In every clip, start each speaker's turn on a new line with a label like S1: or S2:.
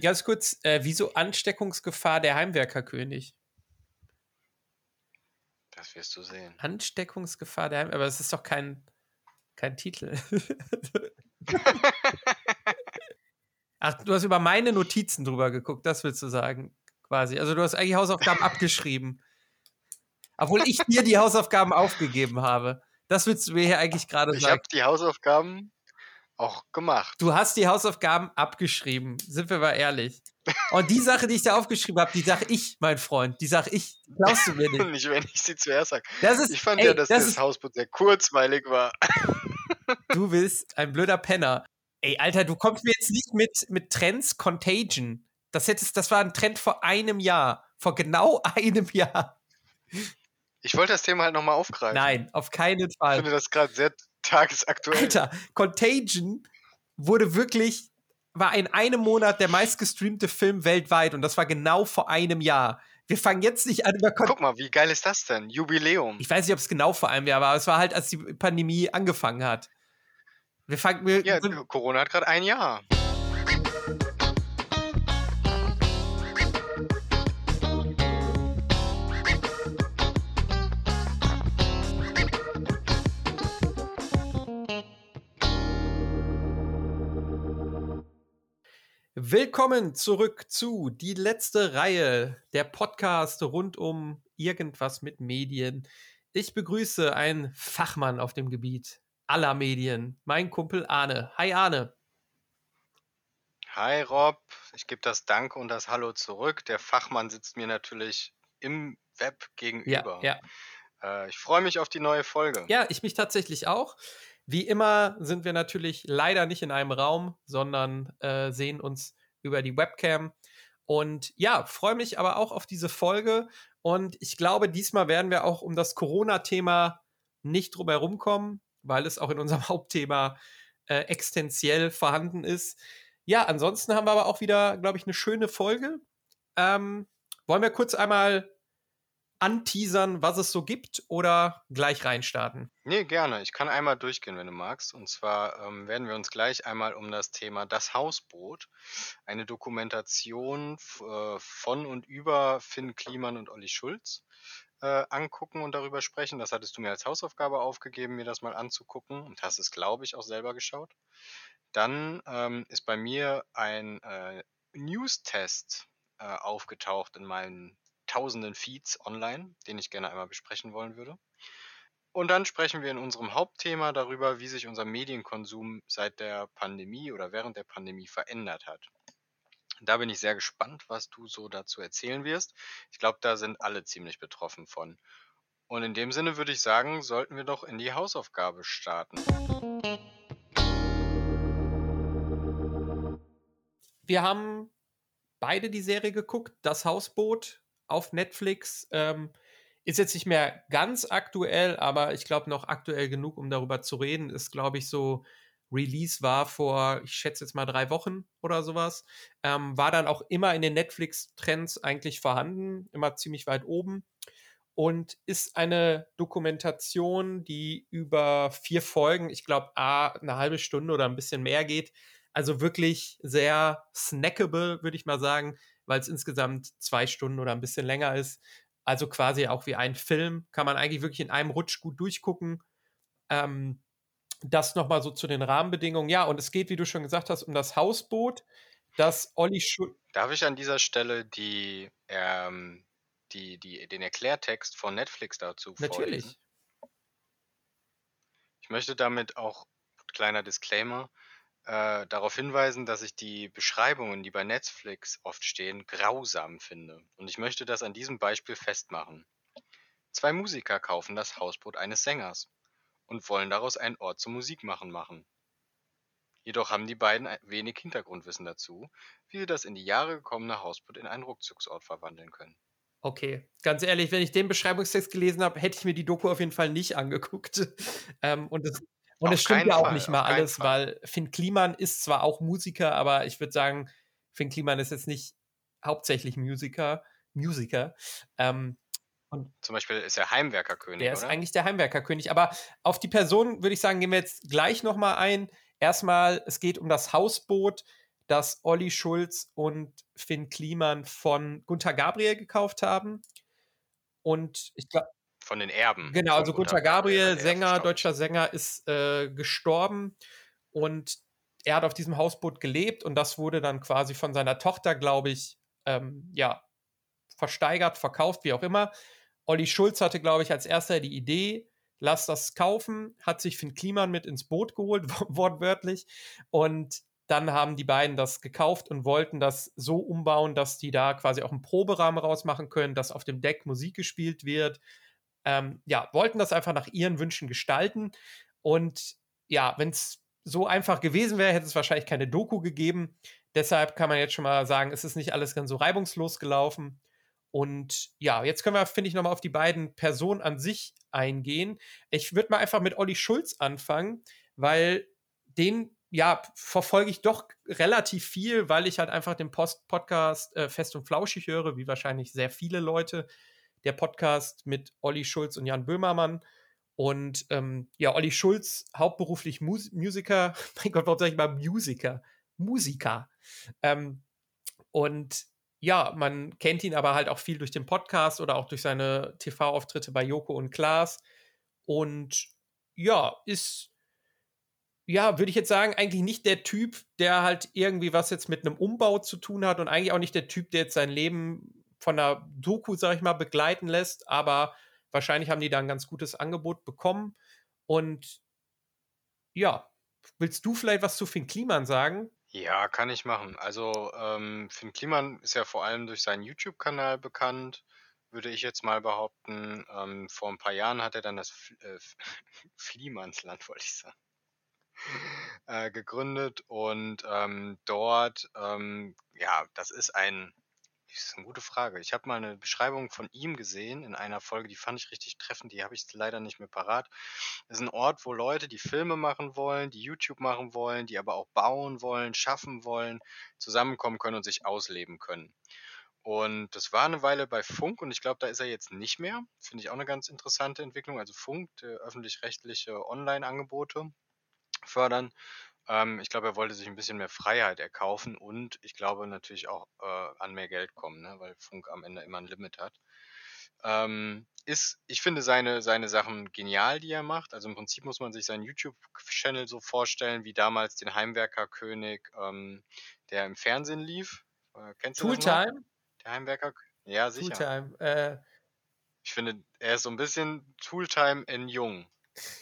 S1: Ganz kurz, äh, wieso Ansteckungsgefahr der Heimwerkerkönig?
S2: Das wirst du sehen.
S1: Ansteckungsgefahr der Heimwerker, aber es ist doch kein, kein Titel. Ach, du hast über meine Notizen drüber geguckt, das willst du sagen, quasi. Also du hast eigentlich Hausaufgaben abgeschrieben. Obwohl ich dir die Hausaufgaben aufgegeben habe. Das willst du mir hier eigentlich gerade sagen.
S2: Ich habe die Hausaufgaben auch gemacht.
S1: Du hast die Hausaufgaben abgeschrieben, sind wir mal ehrlich. Und die Sache, die ich da aufgeschrieben habe, die sage ich, mein Freund, die sage ich. Glaubst du mir nicht?
S2: nicht, wenn ich sie zuerst sage.
S1: Das
S2: ich fand
S1: ey,
S2: ja, dass
S1: das,
S2: das Hausboot sehr kurzweilig war.
S1: Du bist ein blöder Penner. Ey, Alter, du kommst mir jetzt nicht mit, mit Trends Contagion. Das, hättest, das war ein Trend vor einem Jahr. Vor genau einem Jahr.
S2: Ich wollte das Thema halt nochmal aufgreifen.
S1: Nein, auf keinen Fall.
S2: Ich finde das gerade sehr tagesaktuell.
S1: Alter, Contagion wurde wirklich, war in einem Monat der meistgestreamte Film weltweit und das war genau vor einem Jahr. Wir fangen jetzt nicht an über
S2: Con Guck mal, wie geil ist das denn? Jubiläum.
S1: Ich weiß nicht, ob es genau vor einem Jahr war, aber es war halt, als die Pandemie angefangen hat. Wir fangen, wir
S2: ja, Corona hat gerade ein Jahr.
S1: Willkommen zurück zu die letzte Reihe der Podcast rund um irgendwas mit Medien. Ich begrüße einen Fachmann auf dem Gebiet aller Medien, mein Kumpel Arne. Hi Arne.
S2: Hi Rob, ich gebe das Danke und das Hallo zurück. Der Fachmann sitzt mir natürlich im Web gegenüber.
S1: Ja,
S2: ja. Äh, ich freue mich auf die neue Folge.
S1: Ja, ich mich tatsächlich auch. Wie immer sind wir natürlich leider nicht in einem Raum, sondern äh, sehen uns über die Webcam. Und ja, freue mich aber auch auf diese Folge. Und ich glaube, diesmal werden wir auch um das Corona-Thema nicht drum herum kommen, weil es auch in unserem Hauptthema äh, existenziell vorhanden ist. Ja, ansonsten haben wir aber auch wieder, glaube ich, eine schöne Folge. Ähm, wollen wir kurz einmal anteasern, was es so gibt oder gleich reinstarten?
S2: Nee, gerne. Ich kann einmal durchgehen, wenn du magst. Und zwar ähm, werden wir uns gleich einmal um das Thema Das Hausboot, eine Dokumentation äh, von und über Finn Kliman und Olli Schulz äh, angucken und darüber sprechen. Das hattest du mir als Hausaufgabe aufgegeben, mir das mal anzugucken und hast es, glaube ich, auch selber geschaut. Dann ähm, ist bei mir ein äh, News-Test äh, aufgetaucht in meinen tausenden Feeds online, den ich gerne einmal besprechen wollen würde. Und dann sprechen wir in unserem Hauptthema darüber, wie sich unser Medienkonsum seit der Pandemie oder während der Pandemie verändert hat. Da bin ich sehr gespannt, was du so dazu erzählen wirst. Ich glaube, da sind alle ziemlich betroffen von. Und in dem Sinne würde ich sagen, sollten wir doch in die Hausaufgabe starten.
S1: Wir haben beide die Serie geguckt, Das Hausboot auf Netflix. Ähm, ist jetzt nicht mehr ganz aktuell, aber ich glaube noch aktuell genug, um darüber zu reden. Ist, glaube ich, so Release war vor, ich schätze jetzt mal drei Wochen oder sowas. Ähm, war dann auch immer in den Netflix-Trends eigentlich vorhanden, immer ziemlich weit oben. Und ist eine Dokumentation, die über vier Folgen, ich glaube, eine halbe Stunde oder ein bisschen mehr geht. Also wirklich sehr snackable, würde ich mal sagen weil es insgesamt zwei Stunden oder ein bisschen länger ist. Also quasi auch wie ein Film. Kann man eigentlich wirklich in einem Rutsch gut durchgucken. Ähm, das nochmal so zu den Rahmenbedingungen. Ja, und es geht, wie du schon gesagt hast, um das Hausboot, das Olli Schul
S2: Darf ich an dieser Stelle die, ähm, die, die, den Erklärtext von Netflix dazu
S1: Natürlich.
S2: Vorlesen? Ich möchte damit auch, kleiner Disclaimer, äh, darauf hinweisen, dass ich die Beschreibungen, die bei Netflix oft stehen, grausam finde. Und ich möchte das an diesem Beispiel festmachen. Zwei Musiker kaufen das Hausboot eines Sängers und wollen daraus einen Ort zum Musikmachen machen. Jedoch haben die beiden wenig Hintergrundwissen dazu, wie sie das in die Jahre gekommene Hausboot in einen Rückzugsort verwandeln können.
S1: Okay, ganz ehrlich, wenn ich den Beschreibungstext gelesen habe, hätte ich mir die Doku auf jeden Fall nicht angeguckt. ähm, und es und es stimmt ja auch Fall, nicht mal alles, weil Finn Kliman ist zwar auch Musiker, aber ich würde sagen, Finn Kliman ist jetzt nicht hauptsächlich Musiker. Musiker. Ähm,
S2: und Zum Beispiel ist er Heimwerkerkönig.
S1: Der ist eigentlich der Heimwerkerkönig. Aber auf die Person würde ich sagen, gehen wir jetzt gleich nochmal ein. Erstmal, es geht um das Hausboot. dass Olli Schulz und Finn Kliman von Gunther Gabriel gekauft haben. Und ich glaube.
S2: Von den Erben.
S1: Genau, also Gunther Gabriel, Sänger, deutscher Sänger, ist äh, gestorben und er hat auf diesem Hausboot gelebt und das wurde dann quasi von seiner Tochter, glaube ich, ähm, ja, versteigert, verkauft, wie auch immer. Olli Schulz hatte, glaube ich, als erster die Idee, lass das kaufen, hat sich Finn Kliman mit ins Boot geholt, wortwörtlich. Und dann haben die beiden das gekauft und wollten das so umbauen, dass die da quasi auch einen Proberahmen rausmachen können, dass auf dem Deck Musik gespielt wird. Ähm, ja, wollten das einfach nach ihren Wünschen gestalten. Und ja, wenn es so einfach gewesen wäre, hätte es wahrscheinlich keine Doku gegeben. Deshalb kann man jetzt schon mal sagen, es ist nicht alles ganz so reibungslos gelaufen. Und ja, jetzt können wir, finde ich, nochmal auf die beiden Personen an sich eingehen. Ich würde mal einfach mit Olli Schulz anfangen, weil den ja, verfolge ich doch relativ viel, weil ich halt einfach den Post Podcast äh, fest und flauschig höre, wie wahrscheinlich sehr viele Leute. Der Podcast mit Olli Schulz und Jan Böhmermann. Und ähm, ja, Olli Schulz, hauptberuflich Mus Musiker. Mein Gott, warum sage ich mal Musiker? Musiker. Ähm, und ja, man kennt ihn aber halt auch viel durch den Podcast oder auch durch seine TV-Auftritte bei Joko und Klaas. Und ja, ist ja, würde ich jetzt sagen, eigentlich nicht der Typ, der halt irgendwie was jetzt mit einem Umbau zu tun hat und eigentlich auch nicht der Typ, der jetzt sein Leben von einer Doku, sag ich mal, begleiten lässt, aber wahrscheinlich haben die da ein ganz gutes Angebot bekommen. Und ja, willst du vielleicht was zu Finn Kliman sagen?
S2: Ja, kann ich machen. Also ähm, Finn Kliman ist ja vor allem durch seinen YouTube-Kanal bekannt, würde ich jetzt mal behaupten. Ähm, vor ein paar Jahren hat er dann das F äh, Fliemannsland, wollte ich sagen äh, gegründet und ähm, dort, ähm, ja, das ist ein, das ist eine gute Frage. Ich habe mal eine Beschreibung von ihm gesehen in einer Folge, die fand ich richtig treffend, die habe ich leider nicht mehr parat. Ist ein Ort, wo Leute, die Filme machen wollen, die YouTube machen wollen, die aber auch bauen wollen, schaffen wollen, zusammenkommen können und sich ausleben können. Und das war eine Weile bei Funk und ich glaube, da ist er jetzt nicht mehr. Finde ich auch eine ganz interessante Entwicklung. Also Funk, öffentlich-rechtliche Online-Angebote fördern. Ähm, ich glaube, er wollte sich ein bisschen mehr Freiheit erkaufen und ich glaube natürlich auch äh, an mehr Geld kommen, ne? weil Funk am Ende immer ein Limit hat. Ähm, ist, ich finde seine, seine Sachen genial, die er macht. Also im Prinzip muss man sich seinen YouTube-Channel so vorstellen, wie damals den Heimwerkerkönig, ähm, der im Fernsehen lief.
S1: Äh, kennst du Tooltime?
S2: Der Heimwerker? Ja, sicher.
S1: Tooltime. Äh,
S2: ich finde, er ist so ein bisschen Tooltime in jung.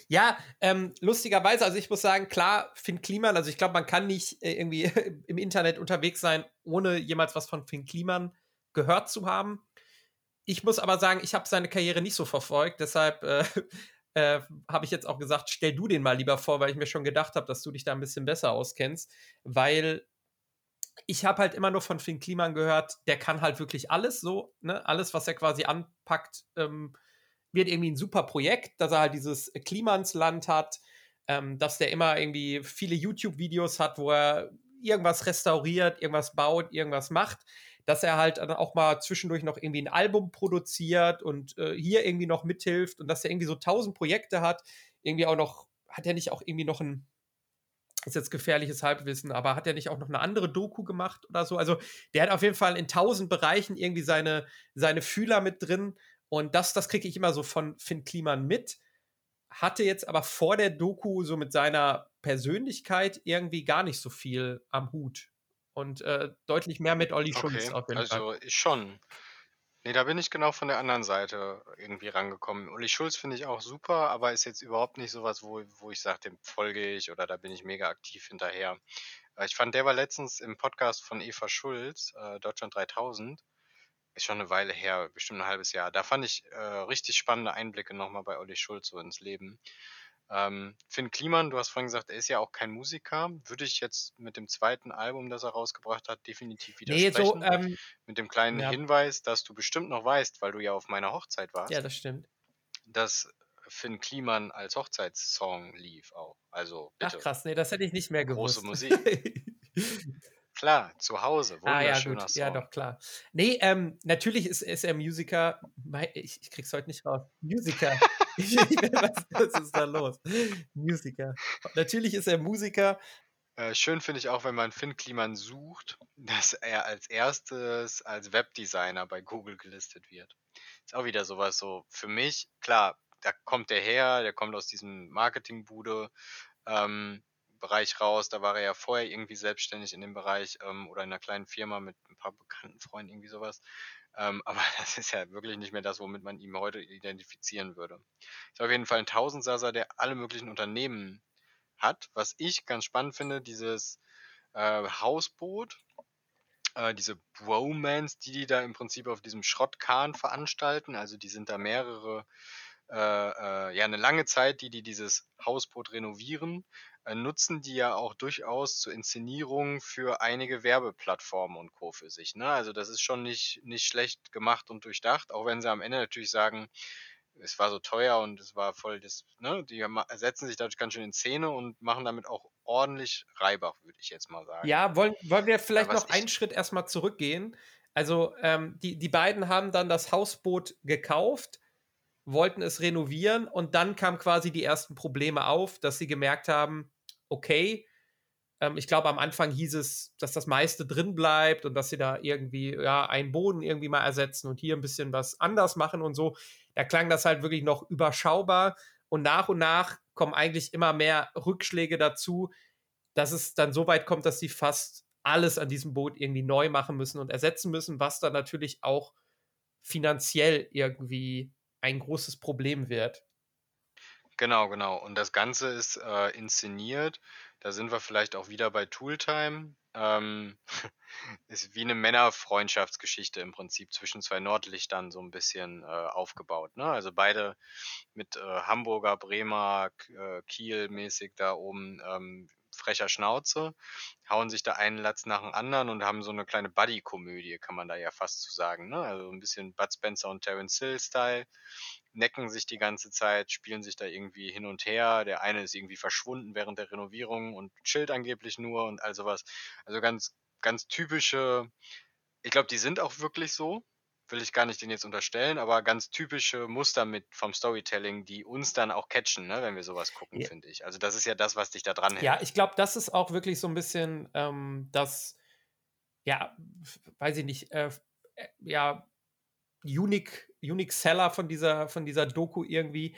S1: Ja, ähm, lustigerweise, also ich muss sagen, klar, Finn Kliman, also ich glaube, man kann nicht äh, irgendwie im Internet unterwegs sein, ohne jemals was von Finn Kliman gehört zu haben. Ich muss aber sagen, ich habe seine Karriere nicht so verfolgt, deshalb äh, äh, habe ich jetzt auch gesagt, stell du den mal lieber vor, weil ich mir schon gedacht habe, dass du dich da ein bisschen besser auskennst, weil ich habe halt immer nur von Finn Kliman gehört, der kann halt wirklich alles so, ne? Alles, was er quasi anpackt, ähm, wird irgendwie ein super Projekt, dass er halt dieses Klimansland hat, ähm, dass der immer irgendwie viele YouTube-Videos hat, wo er irgendwas restauriert, irgendwas baut, irgendwas macht, dass er halt dann auch mal zwischendurch noch irgendwie ein Album produziert und äh, hier irgendwie noch mithilft und dass er irgendwie so tausend Projekte hat, irgendwie auch noch, hat er nicht auch irgendwie noch ein, ist jetzt gefährliches Halbwissen, aber hat er nicht auch noch eine andere Doku gemacht oder so? Also der hat auf jeden Fall in tausend Bereichen irgendwie seine, seine Fühler mit drin und das, das kriege ich immer so von Finn Kliman mit. Hatte jetzt aber vor der Doku so mit seiner Persönlichkeit irgendwie gar nicht so viel am Hut. Und äh, deutlich mehr mit Olli Schulz
S2: okay, auf jeden also Fall. ich schon. Nee, da bin ich genau von der anderen Seite irgendwie rangekommen. Olli Schulz finde ich auch super, aber ist jetzt überhaupt nicht sowas, wo, wo ich sage, dem folge ich oder da bin ich mega aktiv hinterher. Äh, ich fand, der war letztens im Podcast von Eva Schulz, äh, Deutschland 3000 ist schon eine Weile her, bestimmt ein halbes Jahr. Da fand ich äh, richtig spannende Einblicke nochmal bei Olli Schulz so ins Leben. Ähm, Finn Kliman, du hast vorhin gesagt, er ist ja auch kein Musiker. Würde ich jetzt mit dem zweiten Album, das er rausgebracht hat, definitiv widersprechen. Nee, so, ähm, mit dem kleinen ja. Hinweis, dass du bestimmt noch weißt, weil du ja auf meiner Hochzeit warst.
S1: Ja, das stimmt.
S2: Dass Finn Kliman als Hochzeitssong lief auch. Also
S1: bitte. Ach krass, nee, das hätte ich nicht mehr gewusst.
S2: Große Musik. Klar, zu Hause.
S1: Ah, ja, gut. Song. Ja, doch, klar. Nee, ähm, natürlich ist, ist er Musiker. Ich, ich krieg's heute nicht raus. Musiker. was, was ist da los? Musiker. Natürlich ist er Musiker.
S2: Äh, schön finde ich auch, wenn man Finn Kliman sucht, dass er als erstes als Webdesigner bei Google gelistet wird. Ist auch wieder sowas so für mich, klar, da kommt der her, der kommt aus diesem Marketingbude ähm, Bereich raus. Da war er ja vorher irgendwie selbstständig in dem Bereich ähm, oder in einer kleinen Firma mit ein paar bekannten Freunden, irgendwie sowas. Ähm, aber das ist ja wirklich nicht mehr das, womit man ihn heute identifizieren würde. Ist auf jeden Fall ein Tausendsasser, der alle möglichen Unternehmen hat. Was ich ganz spannend finde, dieses äh, Hausboot, äh, diese Bromance, die die da im Prinzip auf diesem Schrottkahn veranstalten. Also die sind da mehrere, äh, äh, ja, eine lange Zeit, die die dieses Hausboot renovieren, nutzen die ja auch durchaus zur Inszenierung für einige Werbeplattformen und Co. für sich. Ne? Also das ist schon nicht, nicht schlecht gemacht und durchdacht, auch wenn sie am Ende natürlich sagen, es war so teuer und es war voll das, ne, die setzen sich dadurch ganz schön in Szene und machen damit auch ordentlich Reibach, würde ich jetzt mal sagen.
S1: Ja, wollen, wollen wir vielleicht noch einen Schritt erstmal zurückgehen? Also, ähm, die, die beiden haben dann das Hausboot gekauft, wollten es renovieren und dann kamen quasi die ersten Probleme auf, dass sie gemerkt haben, okay, ähm, ich glaube, am Anfang hieß es, dass das meiste drin bleibt und dass sie da irgendwie, ja, einen Boden irgendwie mal ersetzen und hier ein bisschen was anders machen und so da klang das halt wirklich noch überschaubar. Und nach und nach kommen eigentlich immer mehr Rückschläge dazu, dass es dann so weit kommt, dass sie fast alles an diesem Boot irgendwie neu machen müssen und ersetzen müssen, was dann natürlich auch finanziell irgendwie ein großes Problem wird.
S2: Genau, genau. Und das Ganze ist äh, inszeniert. Da sind wir vielleicht auch wieder bei Tooltime. Ähm, ist wie eine Männerfreundschaftsgeschichte im Prinzip zwischen zwei Nordlichtern so ein bisschen äh, aufgebaut. Ne? Also beide mit äh, Hamburger, Bremer, äh, Kiel mäßig da oben ähm, frecher Schnauze, hauen sich da einen Latz nach dem anderen und haben so eine kleine Buddy-Komödie, kann man da ja fast zu sagen. Ne? Also ein bisschen Bud Spencer und Terence Hill-Style necken sich die ganze Zeit, spielen sich da irgendwie hin und her. Der eine ist irgendwie verschwunden während der Renovierung und chillt angeblich nur und all sowas. Also ganz, ganz typische, ich glaube, die sind auch wirklich so, will ich gar nicht den jetzt unterstellen, aber ganz typische Muster mit vom Storytelling, die uns dann auch catchen, ne, wenn wir sowas gucken, ja. finde ich. Also das ist ja das, was dich da dran hält.
S1: Ja, ich glaube, das ist auch wirklich so ein bisschen ähm, das, ja, weiß ich nicht, äh, äh ja, unique, unique Seller von dieser, von dieser Doku irgendwie,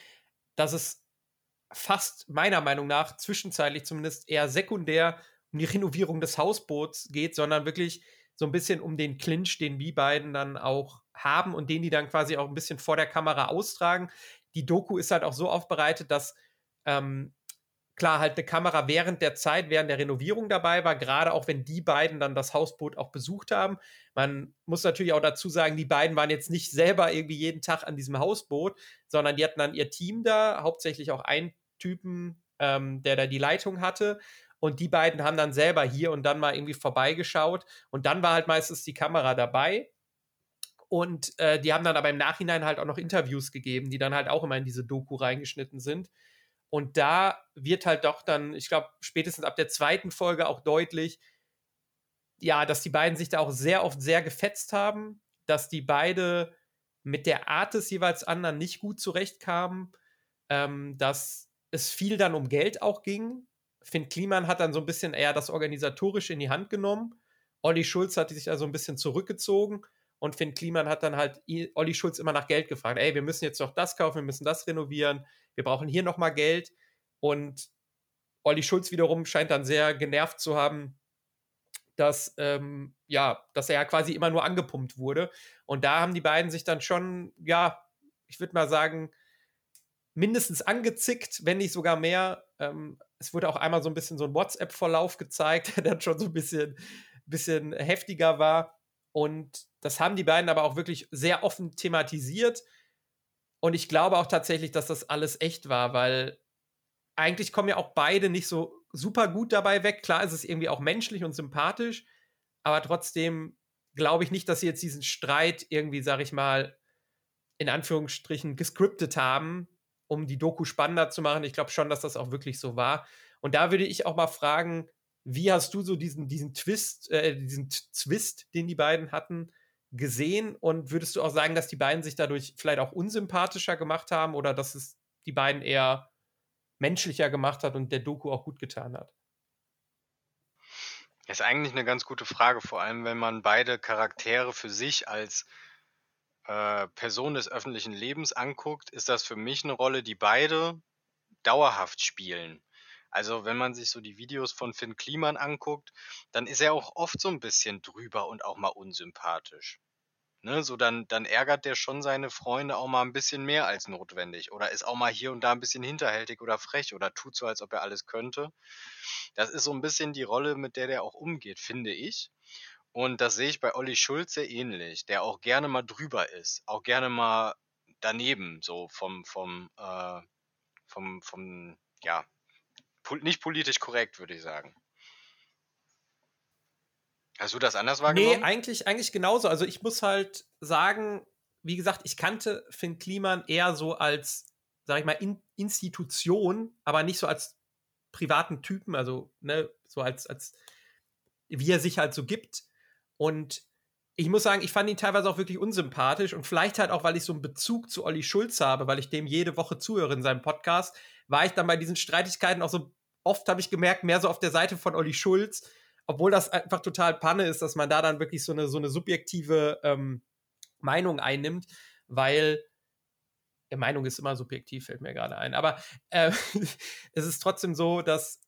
S1: dass es fast meiner Meinung nach zwischenzeitlich zumindest eher sekundär um die Renovierung des Hausboots geht, sondern wirklich so ein bisschen um den Clinch, den die beiden dann auch haben und den die dann quasi auch ein bisschen vor der Kamera austragen. Die Doku ist halt auch so aufbereitet, dass ähm, klar halt eine Kamera während der Zeit, während der Renovierung dabei war, gerade auch wenn die beiden dann das Hausboot auch besucht haben. Man muss natürlich auch dazu sagen, die beiden waren jetzt nicht selber irgendwie jeden Tag an diesem Hausboot, sondern die hatten dann ihr Team da, hauptsächlich auch einen Typen, ähm, der da die Leitung hatte. Und die beiden haben dann selber hier und dann mal irgendwie vorbeigeschaut. Und dann war halt meistens die Kamera dabei. Und äh, die haben dann aber im Nachhinein halt auch noch Interviews gegeben, die dann halt auch immer in diese Doku reingeschnitten sind. Und da wird halt doch dann, ich glaube, spätestens ab der zweiten Folge auch deutlich, ja, dass die beiden sich da auch sehr oft sehr gefetzt haben, dass die beide mit der Art des jeweils anderen nicht gut zurechtkamen, ähm, dass es viel dann um Geld auch ging. Finn Kliman hat dann so ein bisschen eher das Organisatorische in die Hand genommen. Olli Schulz hat sich da so ein bisschen zurückgezogen und Finn Kliman hat dann halt Olli Schulz immer nach Geld gefragt. Ey, wir müssen jetzt noch das kaufen, wir müssen das renovieren, wir brauchen hier nochmal Geld. Und Olli Schulz wiederum scheint dann sehr genervt zu haben, dass, ähm, ja, dass er ja quasi immer nur angepumpt wurde. Und da haben die beiden sich dann schon, ja, ich würde mal sagen, mindestens angezickt, wenn nicht sogar mehr. Ähm, es wurde auch einmal so ein bisschen so ein WhatsApp-Verlauf gezeigt, der dann schon so ein bisschen, bisschen heftiger war. Und das haben die beiden aber auch wirklich sehr offen thematisiert. Und ich glaube auch tatsächlich, dass das alles echt war, weil eigentlich kommen ja auch beide nicht so super gut dabei weg. Klar ist es irgendwie auch menschlich und sympathisch, aber trotzdem glaube ich nicht, dass sie jetzt diesen Streit irgendwie, sag ich mal, in Anführungsstrichen gescriptet haben, um die Doku spannender zu machen. Ich glaube schon, dass das auch wirklich so war. Und da würde ich auch mal fragen, wie hast du so diesen, diesen Twist, äh, diesen Twist, den die beiden hatten, gesehen? Und würdest du auch sagen, dass die beiden sich dadurch vielleicht auch unsympathischer gemacht haben oder dass es die beiden eher menschlicher gemacht hat und der Doku auch gut getan hat?
S2: Ist eigentlich eine ganz gute Frage, vor allem wenn man beide Charaktere für sich als äh, Person des öffentlichen Lebens anguckt, ist das für mich eine Rolle, die beide dauerhaft spielen. Also wenn man sich so die Videos von Finn Kliman anguckt, dann ist er auch oft so ein bisschen drüber und auch mal unsympathisch. Ne, so dann, dann ärgert der schon seine Freunde auch mal ein bisschen mehr als notwendig oder ist auch mal hier und da ein bisschen hinterhältig oder frech oder tut so, als ob er alles könnte. Das ist so ein bisschen die Rolle, mit der der auch umgeht, finde ich. Und das sehe ich bei Olli Schulz sehr ähnlich, der auch gerne mal drüber ist, auch gerne mal daneben, so vom, vom, äh, vom, vom, ja, nicht politisch korrekt, würde ich sagen. Hast du das anders wahrgenommen?
S1: Nee, eigentlich, eigentlich genauso. Also ich muss halt sagen, wie gesagt, ich kannte Finn Kliman eher so als, sag ich mal, in Institution, aber nicht so als privaten Typen, also ne, so als, als wie er sich halt so gibt. Und ich muss sagen, ich fand ihn teilweise auch wirklich unsympathisch und vielleicht halt auch, weil ich so einen Bezug zu Olli Schulz habe, weil ich dem jede Woche zuhöre in seinem Podcast, war ich dann bei diesen Streitigkeiten auch so oft, habe ich gemerkt, mehr so auf der Seite von Olli Schulz obwohl das einfach total Panne ist, dass man da dann wirklich so eine, so eine subjektive ähm, Meinung einnimmt, weil ja, Meinung ist immer subjektiv, fällt mir gerade ein. Aber äh, es ist trotzdem so, dass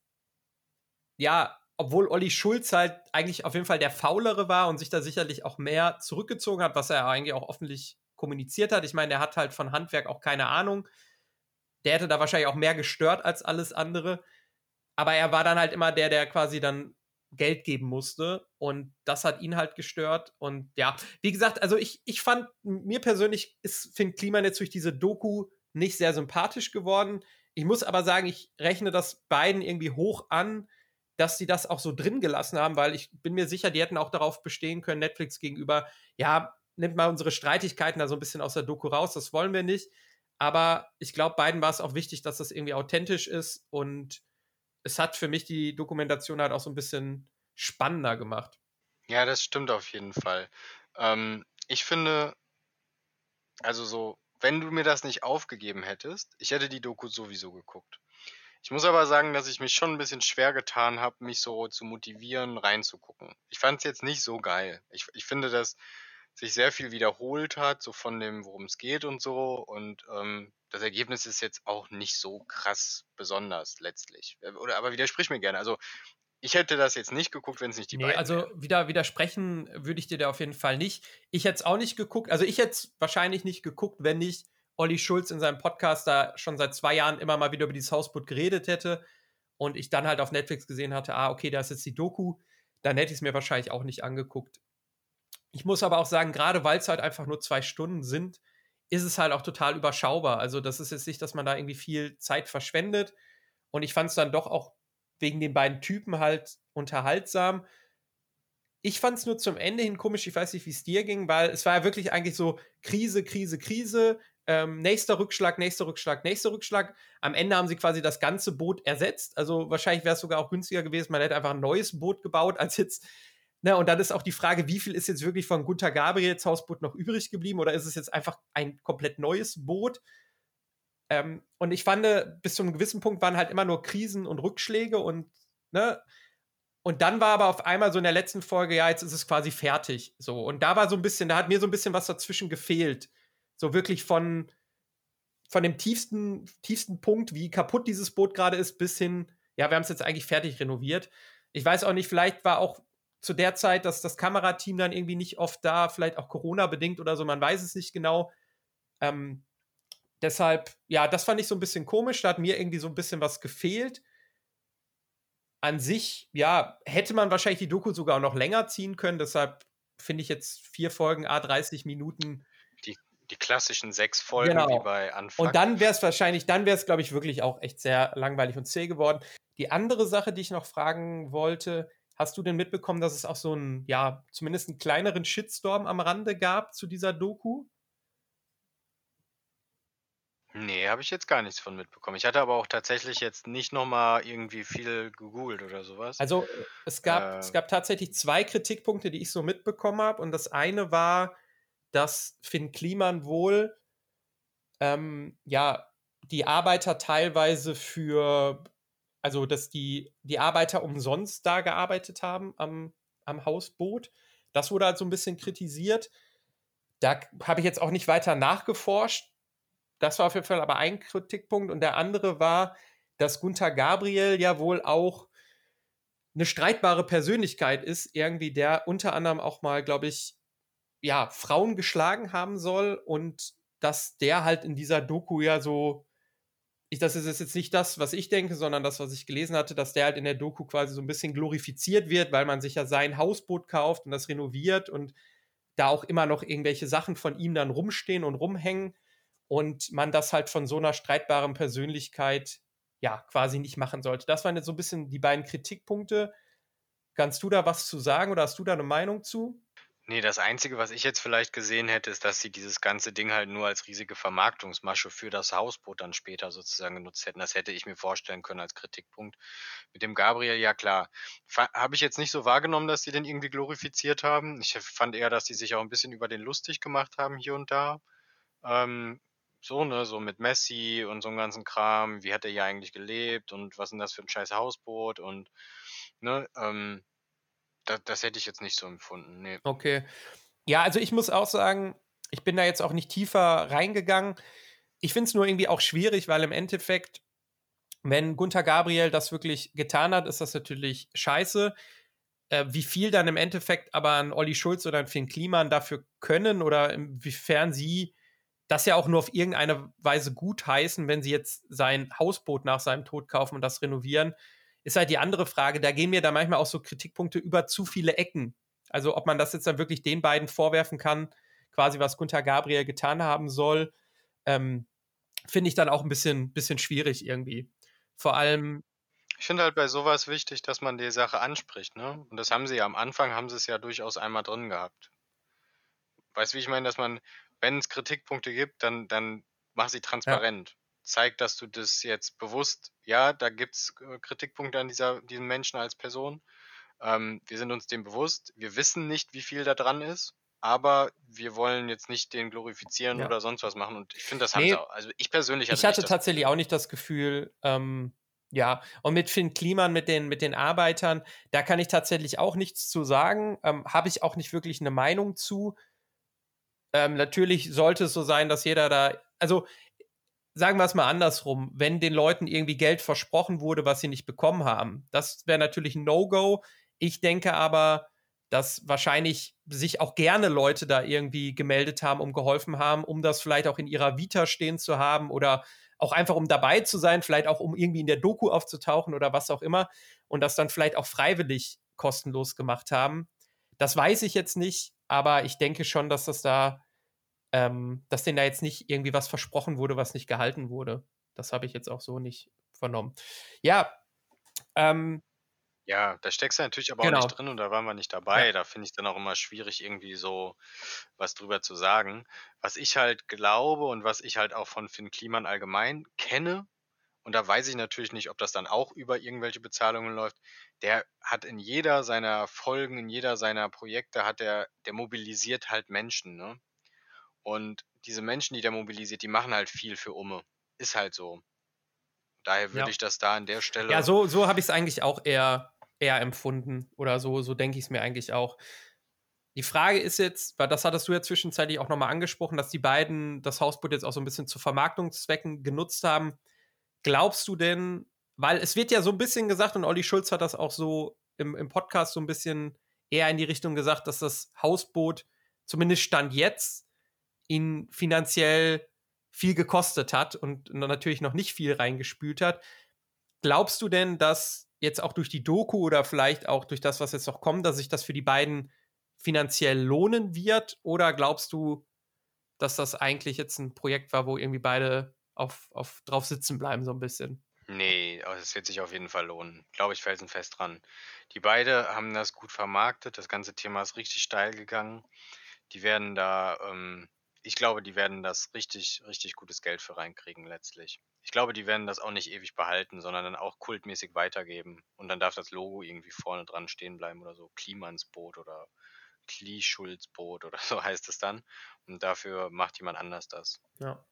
S1: ja, obwohl Olli Schulz halt eigentlich auf jeden Fall der Faulere war und sich da sicherlich auch mehr zurückgezogen hat, was er eigentlich auch öffentlich kommuniziert hat. Ich meine, der hat halt von Handwerk auch keine Ahnung. Der hätte da wahrscheinlich auch mehr gestört als alles andere. Aber er war dann halt immer der, der quasi dann Geld geben musste. Und das hat ihn halt gestört. Und ja, wie gesagt, also ich, ich fand, mir persönlich ist Finn Kliman jetzt durch diese Doku nicht sehr sympathisch geworden. Ich muss aber sagen, ich rechne das beiden irgendwie hoch an, dass sie das auch so drin gelassen haben, weil ich bin mir sicher, die hätten auch darauf bestehen können, Netflix gegenüber, ja, nimmt mal unsere Streitigkeiten da so ein bisschen aus der Doku raus, das wollen wir nicht. Aber ich glaube, beiden war es auch wichtig, dass das irgendwie authentisch ist und es hat für mich die Dokumentation halt auch so ein bisschen spannender gemacht.
S2: Ja, das stimmt auf jeden Fall. Ähm, ich finde, also so, wenn du mir das nicht aufgegeben hättest, ich hätte die Doku sowieso geguckt. Ich muss aber sagen, dass ich mich schon ein bisschen schwer getan habe, mich so zu motivieren, reinzugucken. Ich fand es jetzt nicht so geil. Ich, ich finde, dass sich sehr viel wiederholt hat, so von dem, worum es geht und so. Und ähm, das Ergebnis ist jetzt auch nicht so krass besonders letztlich. Äh, oder aber widersprich mir gerne. Also ich hätte das jetzt nicht geguckt, wenn es nicht die nee, beiden
S1: Also wieder widersprechen würde ich dir da auf jeden Fall nicht. Ich hätte es auch nicht geguckt. Also ich hätte es wahrscheinlich nicht geguckt, wenn nicht Olli Schulz in seinem Podcast da schon seit zwei Jahren immer mal wieder über dieses Hausboot geredet hätte und ich dann halt auf Netflix gesehen hatte, ah, okay, da ist jetzt die Doku, dann hätte ich es mir wahrscheinlich auch nicht angeguckt. Ich muss aber auch sagen, gerade weil es halt einfach nur zwei Stunden sind, ist es halt auch total überschaubar. Also das ist jetzt nicht, dass man da irgendwie viel Zeit verschwendet. Und ich fand es dann doch auch wegen den beiden Typen halt unterhaltsam. Ich fand es nur zum Ende hin komisch, ich weiß nicht, wie es dir ging, weil es war ja wirklich eigentlich so Krise, Krise, Krise, ähm, nächster Rückschlag, nächster Rückschlag, nächster Rückschlag. Am Ende haben sie quasi das ganze Boot ersetzt. Also wahrscheinlich wäre es sogar auch günstiger gewesen, man hätte einfach ein neues Boot gebaut, als jetzt Ne, und dann ist auch die Frage, wie viel ist jetzt wirklich von Gunther Gabriels Hausboot noch übrig geblieben oder ist es jetzt einfach ein komplett neues Boot? Ähm, und ich fand, bis zu einem gewissen Punkt waren halt immer nur Krisen und Rückschläge und, ne? Und dann war aber auf einmal so in der letzten Folge, ja, jetzt ist es quasi fertig. So. Und da war so ein bisschen, da hat mir so ein bisschen was dazwischen gefehlt. So wirklich von, von dem tiefsten, tiefsten Punkt, wie kaputt dieses Boot gerade ist, bis hin, ja, wir haben es jetzt eigentlich fertig renoviert. Ich weiß auch nicht, vielleicht war auch zu der Zeit, dass das Kamerateam dann irgendwie nicht oft da, vielleicht auch Corona bedingt oder so, man weiß es nicht genau. Ähm, Deshalb, ja, das fand ich so ein bisschen komisch. Da hat mir irgendwie so ein bisschen was gefehlt. An sich, ja, hätte man wahrscheinlich die Doku sogar auch noch länger ziehen können. Deshalb finde ich jetzt vier Folgen, A 30 Minuten.
S2: Die, klassischen sechs Folgen
S1: genau.
S2: wie bei Anfang.
S1: Und dann wäre es wahrscheinlich, dann wäre es, glaube ich, wirklich auch echt sehr langweilig und zäh geworden. Die andere Sache, die ich noch fragen wollte, hast du denn mitbekommen, dass es auch so einen, ja, zumindest einen kleineren Shitstorm am Rande gab zu dieser Doku?
S2: Nee, habe ich jetzt gar nichts von mitbekommen. Ich hatte aber auch tatsächlich jetzt nicht noch mal irgendwie viel gegoogelt oder sowas.
S1: Also, es gab Äh es gab tatsächlich zwei Kritikpunkte, die ich so mitbekommen habe und das eine war, dass Finn Kliman wohl, ähm, ja, die Arbeiter teilweise für also dass die, die Arbeiter umsonst da gearbeitet haben am, am Hausboot. Das wurde halt so ein bisschen kritisiert. Da habe ich jetzt auch nicht weiter nachgeforscht. Das war auf jeden Fall aber ein Kritikpunkt. Und der andere war, dass Gunther Gabriel ja wohl auch eine streitbare Persönlichkeit ist, irgendwie, der unter anderem auch mal, glaube ich, ja, Frauen geschlagen haben soll und dass der halt in dieser Doku ja so, ich, das ist jetzt nicht das, was ich denke, sondern das, was ich gelesen hatte, dass der halt in der Doku quasi so ein bisschen glorifiziert wird, weil man sich ja sein Hausboot kauft und das renoviert und da auch immer noch irgendwelche Sachen von ihm dann rumstehen und rumhängen und man das halt von so einer streitbaren Persönlichkeit ja quasi nicht machen sollte. Das waren jetzt so ein bisschen die beiden Kritikpunkte. Kannst du da was zu sagen oder hast du da eine Meinung zu?
S2: Nee, das Einzige, was ich jetzt vielleicht gesehen hätte, ist, dass sie dieses ganze Ding halt nur als riesige Vermarktungsmasche für das Hausboot dann später sozusagen genutzt hätten. Das hätte ich mir vorstellen können als Kritikpunkt. Mit dem Gabriel, ja klar. Habe ich jetzt nicht so wahrgenommen, dass sie den irgendwie glorifiziert haben. Ich fand eher, dass sie sich auch ein bisschen über den lustig gemacht haben hier und da. Ähm, so, ne, so mit Messi und so einem ganzen Kram. Wie hat er hier eigentlich gelebt und was ist denn das für ein scheiß Hausboot und, ne, ähm, da, das hätte ich jetzt nicht so empfunden. Nee.
S1: Okay. Ja, also ich muss auch sagen, ich bin da jetzt auch nicht tiefer reingegangen. Ich finde es nur irgendwie auch schwierig, weil im Endeffekt, wenn Gunther Gabriel das wirklich getan hat, ist das natürlich scheiße. Äh, wie viel dann im Endeffekt aber an Olli Schulz oder an Finn Kliman dafür können oder inwiefern sie das ja auch nur auf irgendeine Weise gut heißen, wenn sie jetzt sein Hausboot nach seinem Tod kaufen und das renovieren, ist halt die andere Frage. Da gehen mir da manchmal auch so Kritikpunkte über zu viele Ecken. Also ob man das jetzt dann wirklich den beiden vorwerfen kann, quasi was Gunther Gabriel getan haben soll, ähm, finde ich dann auch ein bisschen, bisschen schwierig irgendwie. Vor allem.
S2: Ich finde halt bei sowas wichtig, dass man die Sache anspricht, ne? Und das haben sie ja am Anfang, haben sie es ja durchaus einmal drin gehabt. Weißt du, wie ich meine, dass man, wenn es Kritikpunkte gibt, dann, dann mach sie transparent. Ja zeigt, dass du das jetzt bewusst, ja, da gibt es äh, Kritikpunkte an dieser, diesem Menschen als Person. Ähm, wir sind uns dem bewusst. Wir wissen nicht, wie viel da dran ist, aber wir wollen jetzt nicht den glorifizieren ja. oder sonst was machen. Und ich finde, das haben nee, sie auch. Also ich persönlich
S1: hatte Ich hatte tatsächlich auch nicht das Gefühl, ähm, ja, und mit Finn Kliman, mit den, mit den Arbeitern, da kann ich tatsächlich auch nichts zu sagen. Ähm, Habe ich auch nicht wirklich eine Meinung zu. Ähm, natürlich sollte es so sein, dass jeder da, also sagen wir es mal andersrum, wenn den Leuten irgendwie Geld versprochen wurde, was sie nicht bekommen haben, das wäre natürlich ein No-Go. Ich denke aber, dass wahrscheinlich sich auch gerne Leute da irgendwie gemeldet haben, um geholfen haben, um das vielleicht auch in ihrer Vita stehen zu haben oder auch einfach um dabei zu sein, vielleicht auch um irgendwie in der Doku aufzutauchen oder was auch immer und das dann vielleicht auch freiwillig kostenlos gemacht haben. Das weiß ich jetzt nicht, aber ich denke schon, dass das da ähm, dass denen da jetzt nicht irgendwie was versprochen wurde, was nicht gehalten wurde. Das habe ich jetzt auch so nicht vernommen. Ja. Ähm,
S2: ja, da steckst du natürlich aber genau. auch nicht drin und da waren wir nicht dabei. Ja. Da finde ich dann auch immer schwierig, irgendwie so was drüber zu sagen. Was ich halt glaube und was ich halt auch von Finn Kliman allgemein kenne, und da weiß ich natürlich nicht, ob das dann auch über irgendwelche Bezahlungen läuft. Der hat in jeder seiner Folgen, in jeder seiner Projekte, hat er, der mobilisiert halt Menschen, ne? Und diese Menschen, die der mobilisiert, die machen halt viel für Umme. Ist halt so. Daher würde ja. ich das da an der Stelle.
S1: Ja, so, so habe ich es eigentlich auch eher, eher empfunden. Oder so, so denke ich es mir eigentlich auch. Die Frage ist jetzt, weil das hattest du ja zwischenzeitlich auch nochmal angesprochen, dass die beiden das Hausboot jetzt auch so ein bisschen zu Vermarktungszwecken genutzt haben. Glaubst du denn, weil es wird ja so ein bisschen gesagt, und Olli Schulz hat das auch so im, im Podcast so ein bisschen eher in die Richtung gesagt, dass das Hausboot zumindest Stand jetzt ihn finanziell viel gekostet hat und natürlich noch nicht viel reingespült hat. Glaubst du denn, dass jetzt auch durch die Doku oder vielleicht auch durch das, was jetzt noch kommt, dass sich das für die beiden finanziell lohnen wird? Oder glaubst du, dass das eigentlich jetzt ein Projekt war, wo irgendwie beide auf, auf drauf sitzen bleiben, so ein bisschen?
S2: Nee, es wird sich auf jeden Fall lohnen. Glaube ich felsenfest dran. Die beide haben das gut vermarktet. Das ganze Thema ist richtig steil gegangen. Die werden da ähm, ich glaube, die werden das richtig, richtig gutes Geld für reinkriegen letztlich. Ich glaube, die werden das auch nicht ewig behalten, sondern dann auch kultmäßig weitergeben. Und dann darf das Logo irgendwie vorne dran stehen bleiben oder so. Klimans Boot oder Kli-Schulz Boot oder so heißt es dann. Und dafür macht jemand anders das.
S1: Ja.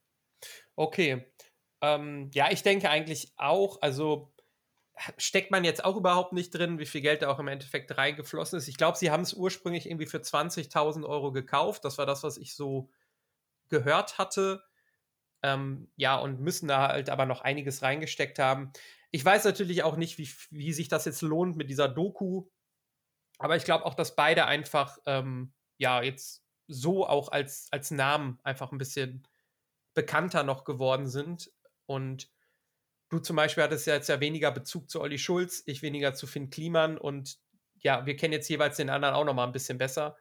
S1: Okay. Ähm, ja, ich denke eigentlich auch, also steckt man jetzt auch überhaupt nicht drin, wie viel Geld da auch im Endeffekt reingeflossen ist. Ich glaube, sie haben es ursprünglich irgendwie für 20.000 Euro gekauft. Das war das, was ich so gehört hatte. Ähm, ja, und müssen da halt aber noch einiges reingesteckt haben. Ich weiß natürlich auch nicht, wie, wie sich das jetzt lohnt mit dieser Doku. Aber ich glaube auch, dass beide einfach, ähm, ja, jetzt so auch als, als Namen einfach ein bisschen bekannter noch geworden sind. Und du zum Beispiel hattest ja jetzt ja weniger Bezug zu Olli Schulz, ich weniger zu Finn Kliman. Und ja, wir kennen jetzt jeweils den anderen auch noch mal ein bisschen besser.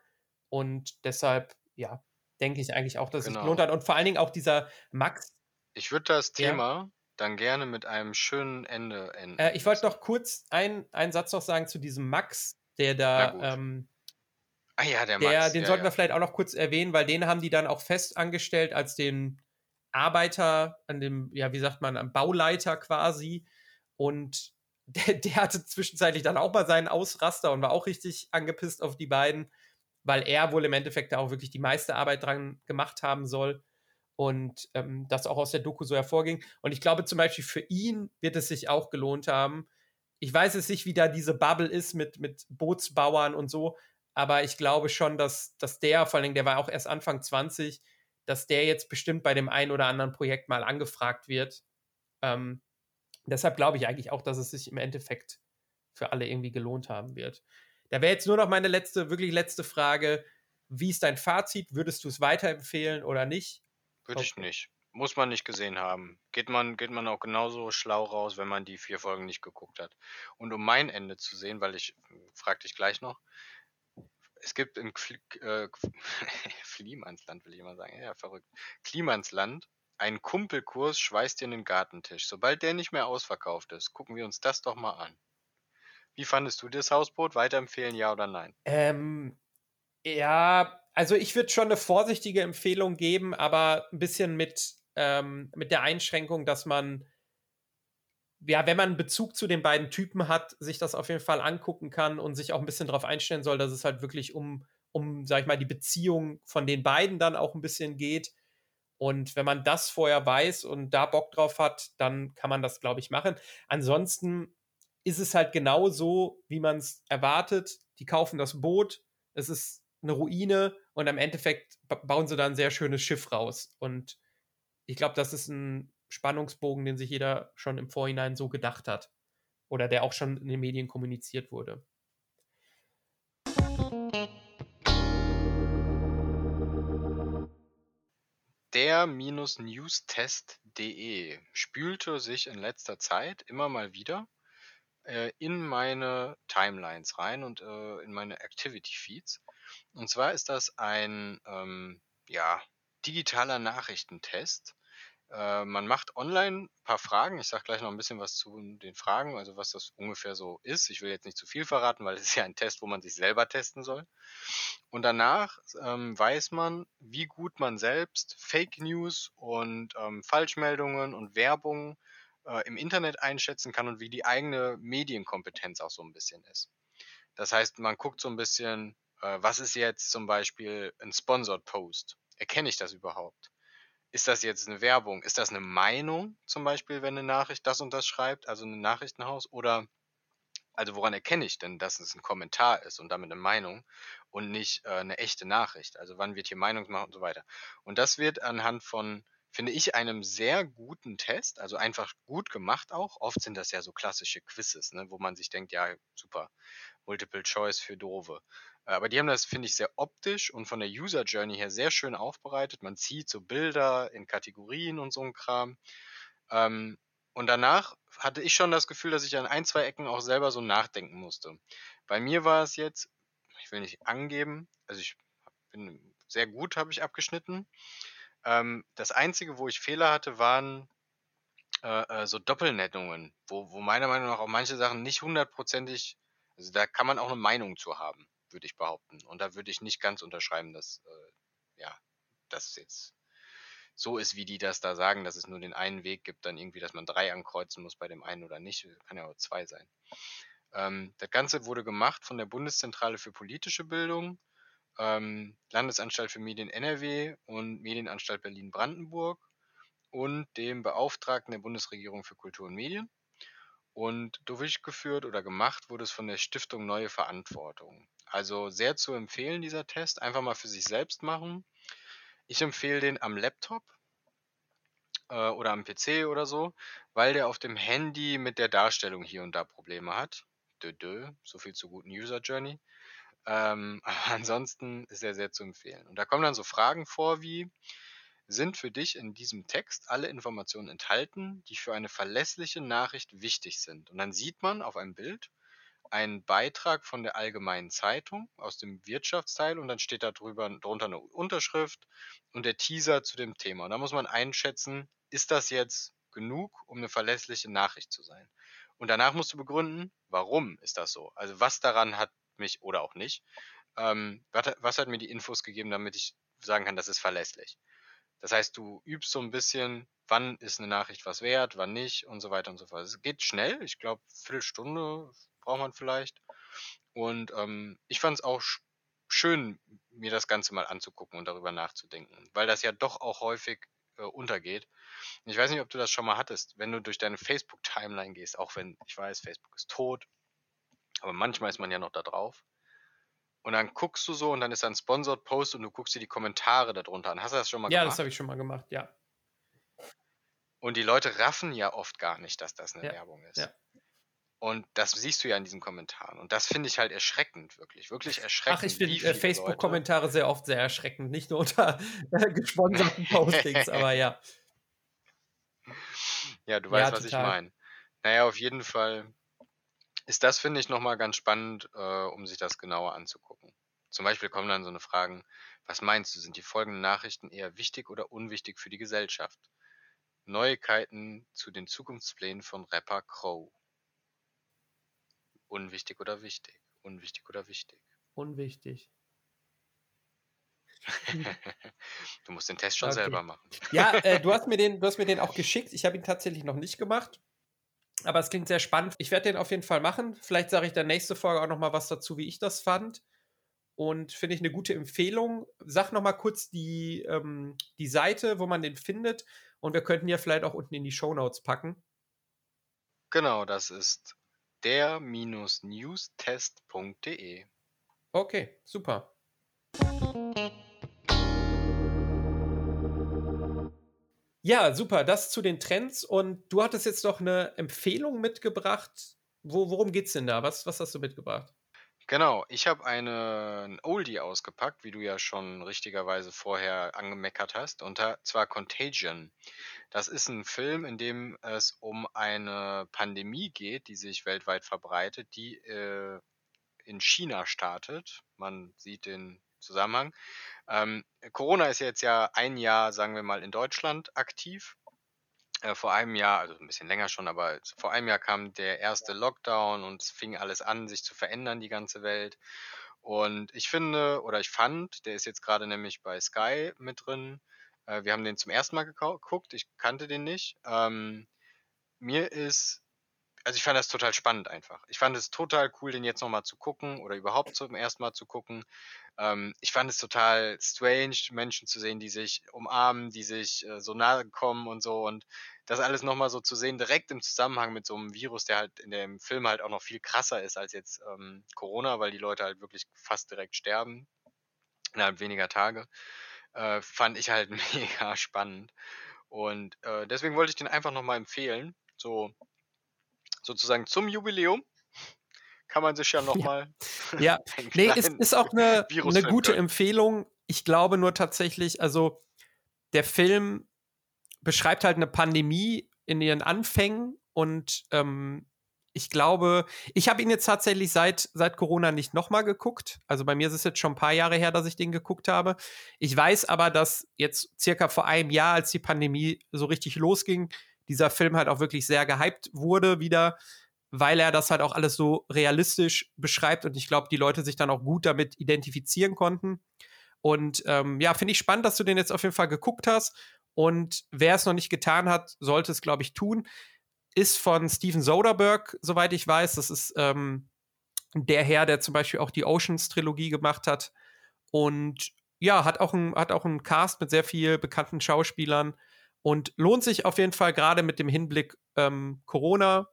S1: Und deshalb, ja, denke ich eigentlich auch, dass genau. es gelohnt hat. Und vor allen Dingen auch dieser Max.
S2: Ich würde das Thema ja. dann gerne mit einem schönen Ende enden.
S1: Äh, ich wollte noch kurz ein, einen Satz noch sagen zu diesem Max, der da. Ähm,
S2: ah ja, der Max. Der,
S1: den
S2: ja,
S1: sollten
S2: ja.
S1: wir vielleicht auch noch kurz erwähnen, weil den haben die dann auch fest angestellt als den Arbeiter, an dem, ja, wie sagt man, am Bauleiter quasi. Und der, der hatte zwischenzeitlich dann auch mal seinen Ausraster und war auch richtig angepisst auf die beiden weil er wohl im Endeffekt auch wirklich die meiste Arbeit dran gemacht haben soll und ähm, das auch aus der Doku so hervorging. Und ich glaube zum Beispiel für ihn wird es sich auch gelohnt haben. Ich weiß es nicht, wie da diese Bubble ist mit, mit Bootsbauern und so, aber ich glaube schon, dass, dass der, vor allem der war auch erst Anfang 20, dass der jetzt bestimmt bei dem einen oder anderen Projekt mal angefragt wird. Ähm, deshalb glaube ich eigentlich auch, dass es sich im Endeffekt für alle irgendwie gelohnt haben wird. Da wäre jetzt nur noch meine letzte, wirklich letzte Frage. Wie ist dein Fazit? Würdest du es weiterempfehlen oder nicht?
S2: Würde ich nicht. Muss man nicht gesehen haben. Geht man, geht man auch genauso schlau raus, wenn man die vier Folgen nicht geguckt hat. Und um mein Ende zu sehen, weil ich, frag dich gleich noch, es gibt im Kli äh, Klimansland, will ich mal sagen, ja, verrückt, Klimansland einen Kumpelkurs schweißt dir in den Gartentisch. Sobald der nicht mehr ausverkauft ist, gucken wir uns das doch mal an. Wie fandest du das Hausboot? Weiterempfehlen, ja oder nein?
S1: Ähm, ja, also ich würde schon eine vorsichtige Empfehlung geben, aber ein bisschen mit, ähm, mit der Einschränkung, dass man, ja, wenn man einen Bezug zu den beiden Typen hat, sich das auf jeden Fall angucken kann und sich auch ein bisschen darauf einstellen soll, dass es halt wirklich um, um, sag ich mal, die Beziehung von den beiden dann auch ein bisschen geht. Und wenn man das vorher weiß und da Bock drauf hat, dann kann man das, glaube ich, machen. Ansonsten ist es halt genau so, wie man es erwartet. Die kaufen das Boot, es ist eine Ruine und im Endeffekt bauen sie da ein sehr schönes Schiff raus. Und ich glaube, das ist ein Spannungsbogen, den sich jeder schon im Vorhinein so gedacht hat. Oder der auch schon in den Medien kommuniziert wurde.
S2: Der-newstest.de spülte sich in letzter Zeit immer mal wieder äh, in meine Timelines rein und äh, in meine Activity Feeds. Und zwar ist das ein ähm, ja, digitaler Nachrichtentest. Äh, man macht online ein paar Fragen. Ich sage gleich noch ein bisschen was zu den Fragen, also was das ungefähr so ist. Ich will jetzt nicht zu viel verraten, weil es ist ja ein Test, wo man sich selber testen soll. Und danach ähm, weiß man, wie gut man selbst Fake News und ähm, Falschmeldungen und Werbung äh, im Internet einschätzen kann und wie die eigene Medienkompetenz auch so ein bisschen ist. Das heißt, man guckt so ein bisschen, äh, was ist jetzt zum Beispiel ein Sponsored Post? Erkenne ich das überhaupt? Ist das jetzt eine Werbung? Ist das eine Meinung zum Beispiel, wenn eine Nachricht das und das schreibt, also ein Nachrichtenhaus? Oder also woran erkenne ich denn, dass es ein Kommentar ist und damit eine Meinung und nicht äh, eine echte Nachricht? Also wann wird hier Meinungsmacht und so weiter? Und das wird anhand von finde ich, einem sehr guten Test, also einfach gut gemacht auch. Oft sind das ja so klassische Quizzes, ne, wo man sich denkt, ja, super, Multiple Choice für Dove. Äh, aber die haben das, finde ich, sehr optisch und von der User Journey her sehr schön aufbereitet. Man zieht so Bilder in Kategorien und so ein Kram. Ähm, und danach hatte ich schon das Gefühl, dass ich an ein, zwei Ecken auch selber so nachdenken musste. Bei mir war es jetzt, ich will nicht angeben, also ich bin sehr gut, habe ich abgeschnitten. Ähm, das Einzige, wo ich Fehler hatte, waren äh, äh, so Doppelnennungen, wo, wo meiner Meinung nach auch manche Sachen nicht hundertprozentig, also da kann man auch eine Meinung zu haben, würde ich behaupten. Und da würde ich nicht ganz unterschreiben, dass, äh, ja, das jetzt so ist, wie die das da sagen, dass es nur den einen Weg gibt, dann irgendwie, dass man drei ankreuzen muss bei dem einen oder nicht. Kann ja auch zwei sein. Ähm, das Ganze wurde gemacht von der Bundeszentrale für politische Bildung ähm, Landesanstalt für Medien NRW und Medienanstalt Berlin-Brandenburg und dem Beauftragten der Bundesregierung für Kultur und Medien. Und durchgeführt oder gemacht wurde es von der Stiftung Neue Verantwortung. Also sehr zu empfehlen, dieser Test. Einfach mal für sich selbst machen. Ich empfehle den am Laptop äh, oder am PC oder so, weil der auf dem Handy mit der Darstellung hier und da Probleme hat. Dö, dö, so viel zur guten User Journey. Ähm, aber ansonsten ist er sehr zu empfehlen. Und da kommen dann so Fragen vor wie, sind für dich in diesem Text alle Informationen enthalten, die für eine verlässliche Nachricht wichtig sind? Und dann sieht man auf einem Bild einen Beitrag von der Allgemeinen Zeitung aus dem Wirtschaftsteil und dann steht da drüber, drunter eine Unterschrift und der Teaser zu dem Thema. Und da muss man einschätzen, ist das jetzt genug, um eine verlässliche Nachricht zu sein? Und danach musst du begründen, warum ist das so? Also was daran hat mich oder auch nicht, ähm, was, was hat mir die Infos gegeben, damit ich sagen kann, das ist verlässlich. Das heißt, du übst so ein bisschen, wann ist eine Nachricht was wert, wann nicht und so weiter und so fort. Es geht schnell, ich glaube, Viertelstunde braucht man vielleicht. Und ähm, ich fand es auch schön, mir das Ganze mal anzugucken und darüber nachzudenken, weil das ja doch auch häufig äh, untergeht. Ich weiß nicht, ob du das schon mal hattest, wenn du durch deine Facebook-Timeline gehst, auch wenn ich weiß, Facebook ist tot, aber manchmal ist man ja noch da drauf. Und dann guckst du so und dann ist da ein Sponsored Post und du guckst dir die Kommentare darunter an. Hast du das schon mal
S1: ja,
S2: gemacht?
S1: Ja, das habe ich schon mal gemacht, ja.
S2: Und die Leute raffen ja oft gar nicht, dass das eine
S1: ja.
S2: Werbung ist.
S1: Ja.
S2: Und das siehst du ja in diesen Kommentaren. Und das finde ich halt erschreckend, wirklich. Wirklich erschreckend.
S1: Ach, ich finde äh, Facebook-Kommentare sehr oft sehr erschreckend. Nicht nur unter äh, gesponserten Postings, aber ja.
S2: Ja, du weißt, ja, was ich meine. Naja, auf jeden Fall ist das, finde ich, nochmal ganz spannend, äh, um sich das genauer anzugucken. Zum Beispiel kommen dann so eine Fragen, was meinst du, sind die folgenden Nachrichten eher wichtig oder unwichtig für die Gesellschaft? Neuigkeiten zu den Zukunftsplänen von Rapper Crow. Unwichtig oder wichtig? Unwichtig oder wichtig?
S1: Unwichtig.
S2: du musst den Test schon okay. selber machen.
S1: Ja, äh, du, hast mir den, du hast mir den auch geschickt. Ich habe ihn tatsächlich noch nicht gemacht. Aber es klingt sehr spannend. Ich werde den auf jeden Fall machen. Vielleicht sage ich dann nächste Folge auch noch mal was dazu, wie ich das fand. Und finde ich eine gute Empfehlung. Sag noch mal kurz die, ähm, die Seite, wo man den findet. Und wir könnten ja vielleicht auch unten in die Show Notes packen.
S2: Genau, das ist der-newstest.de.
S1: Okay, super. Ja, super. Das zu den Trends. Und du hattest jetzt noch eine Empfehlung mitgebracht. Wo, worum geht's denn da? Was, was hast du mitgebracht?
S2: Genau, ich habe einen Oldie ausgepackt, wie du ja schon richtigerweise vorher angemeckert hast, und zwar Contagion. Das ist ein Film, in dem es um eine Pandemie geht, die sich weltweit verbreitet, die äh, in China startet. Man sieht den Zusammenhang. Ähm, Corona ist jetzt ja ein Jahr, sagen wir mal, in Deutschland aktiv. Äh, vor einem Jahr, also ein bisschen länger schon, aber vor einem Jahr kam der erste Lockdown und es fing alles an, sich zu verändern, die ganze Welt. Und ich finde, oder ich fand, der ist jetzt gerade nämlich bei Sky mit drin. Äh, wir haben den zum ersten Mal geguckt, ich kannte den nicht. Ähm, mir ist also ich fand das total spannend einfach. Ich fand es total cool, den jetzt nochmal zu gucken oder überhaupt zum ersten Mal zu gucken. Ähm, ich fand es total strange, Menschen zu sehen, die sich umarmen, die sich äh, so nahe kommen und so und das alles nochmal so zu sehen, direkt im Zusammenhang mit so einem Virus, der halt in dem Film halt auch noch viel krasser ist als jetzt ähm, Corona, weil die Leute halt wirklich fast direkt sterben, innerhalb weniger Tage, äh, fand ich halt mega spannend. Und äh, deswegen wollte ich den einfach nochmal empfehlen. So sozusagen zum Jubiläum kann man sich ja nochmal.
S1: Ja, ja. nee, ist, ist auch eine, eine gute können. Empfehlung. Ich glaube nur tatsächlich, also der Film beschreibt halt eine Pandemie in ihren Anfängen und ähm, ich glaube, ich habe ihn jetzt tatsächlich seit, seit Corona nicht nochmal geguckt. Also bei mir ist es jetzt schon ein paar Jahre her, dass ich den geguckt habe. Ich weiß aber, dass jetzt circa vor einem Jahr, als die Pandemie so richtig losging, dieser Film halt auch wirklich sehr gehypt wurde wieder, weil er das halt auch alles so realistisch beschreibt und ich glaube, die Leute sich dann auch gut damit identifizieren konnten. Und ähm, ja, finde ich spannend, dass du den jetzt auf jeden Fall geguckt hast. Und wer es noch nicht getan hat, sollte es, glaube ich, tun. Ist von Steven Soderbergh, soweit ich weiß. Das ist ähm, der Herr, der zum Beispiel auch die Oceans-Trilogie gemacht hat. Und ja, hat auch, einen Cast mit sehr vielen bekannten Schauspielern. Und lohnt sich auf jeden Fall gerade mit dem Hinblick ähm, Corona.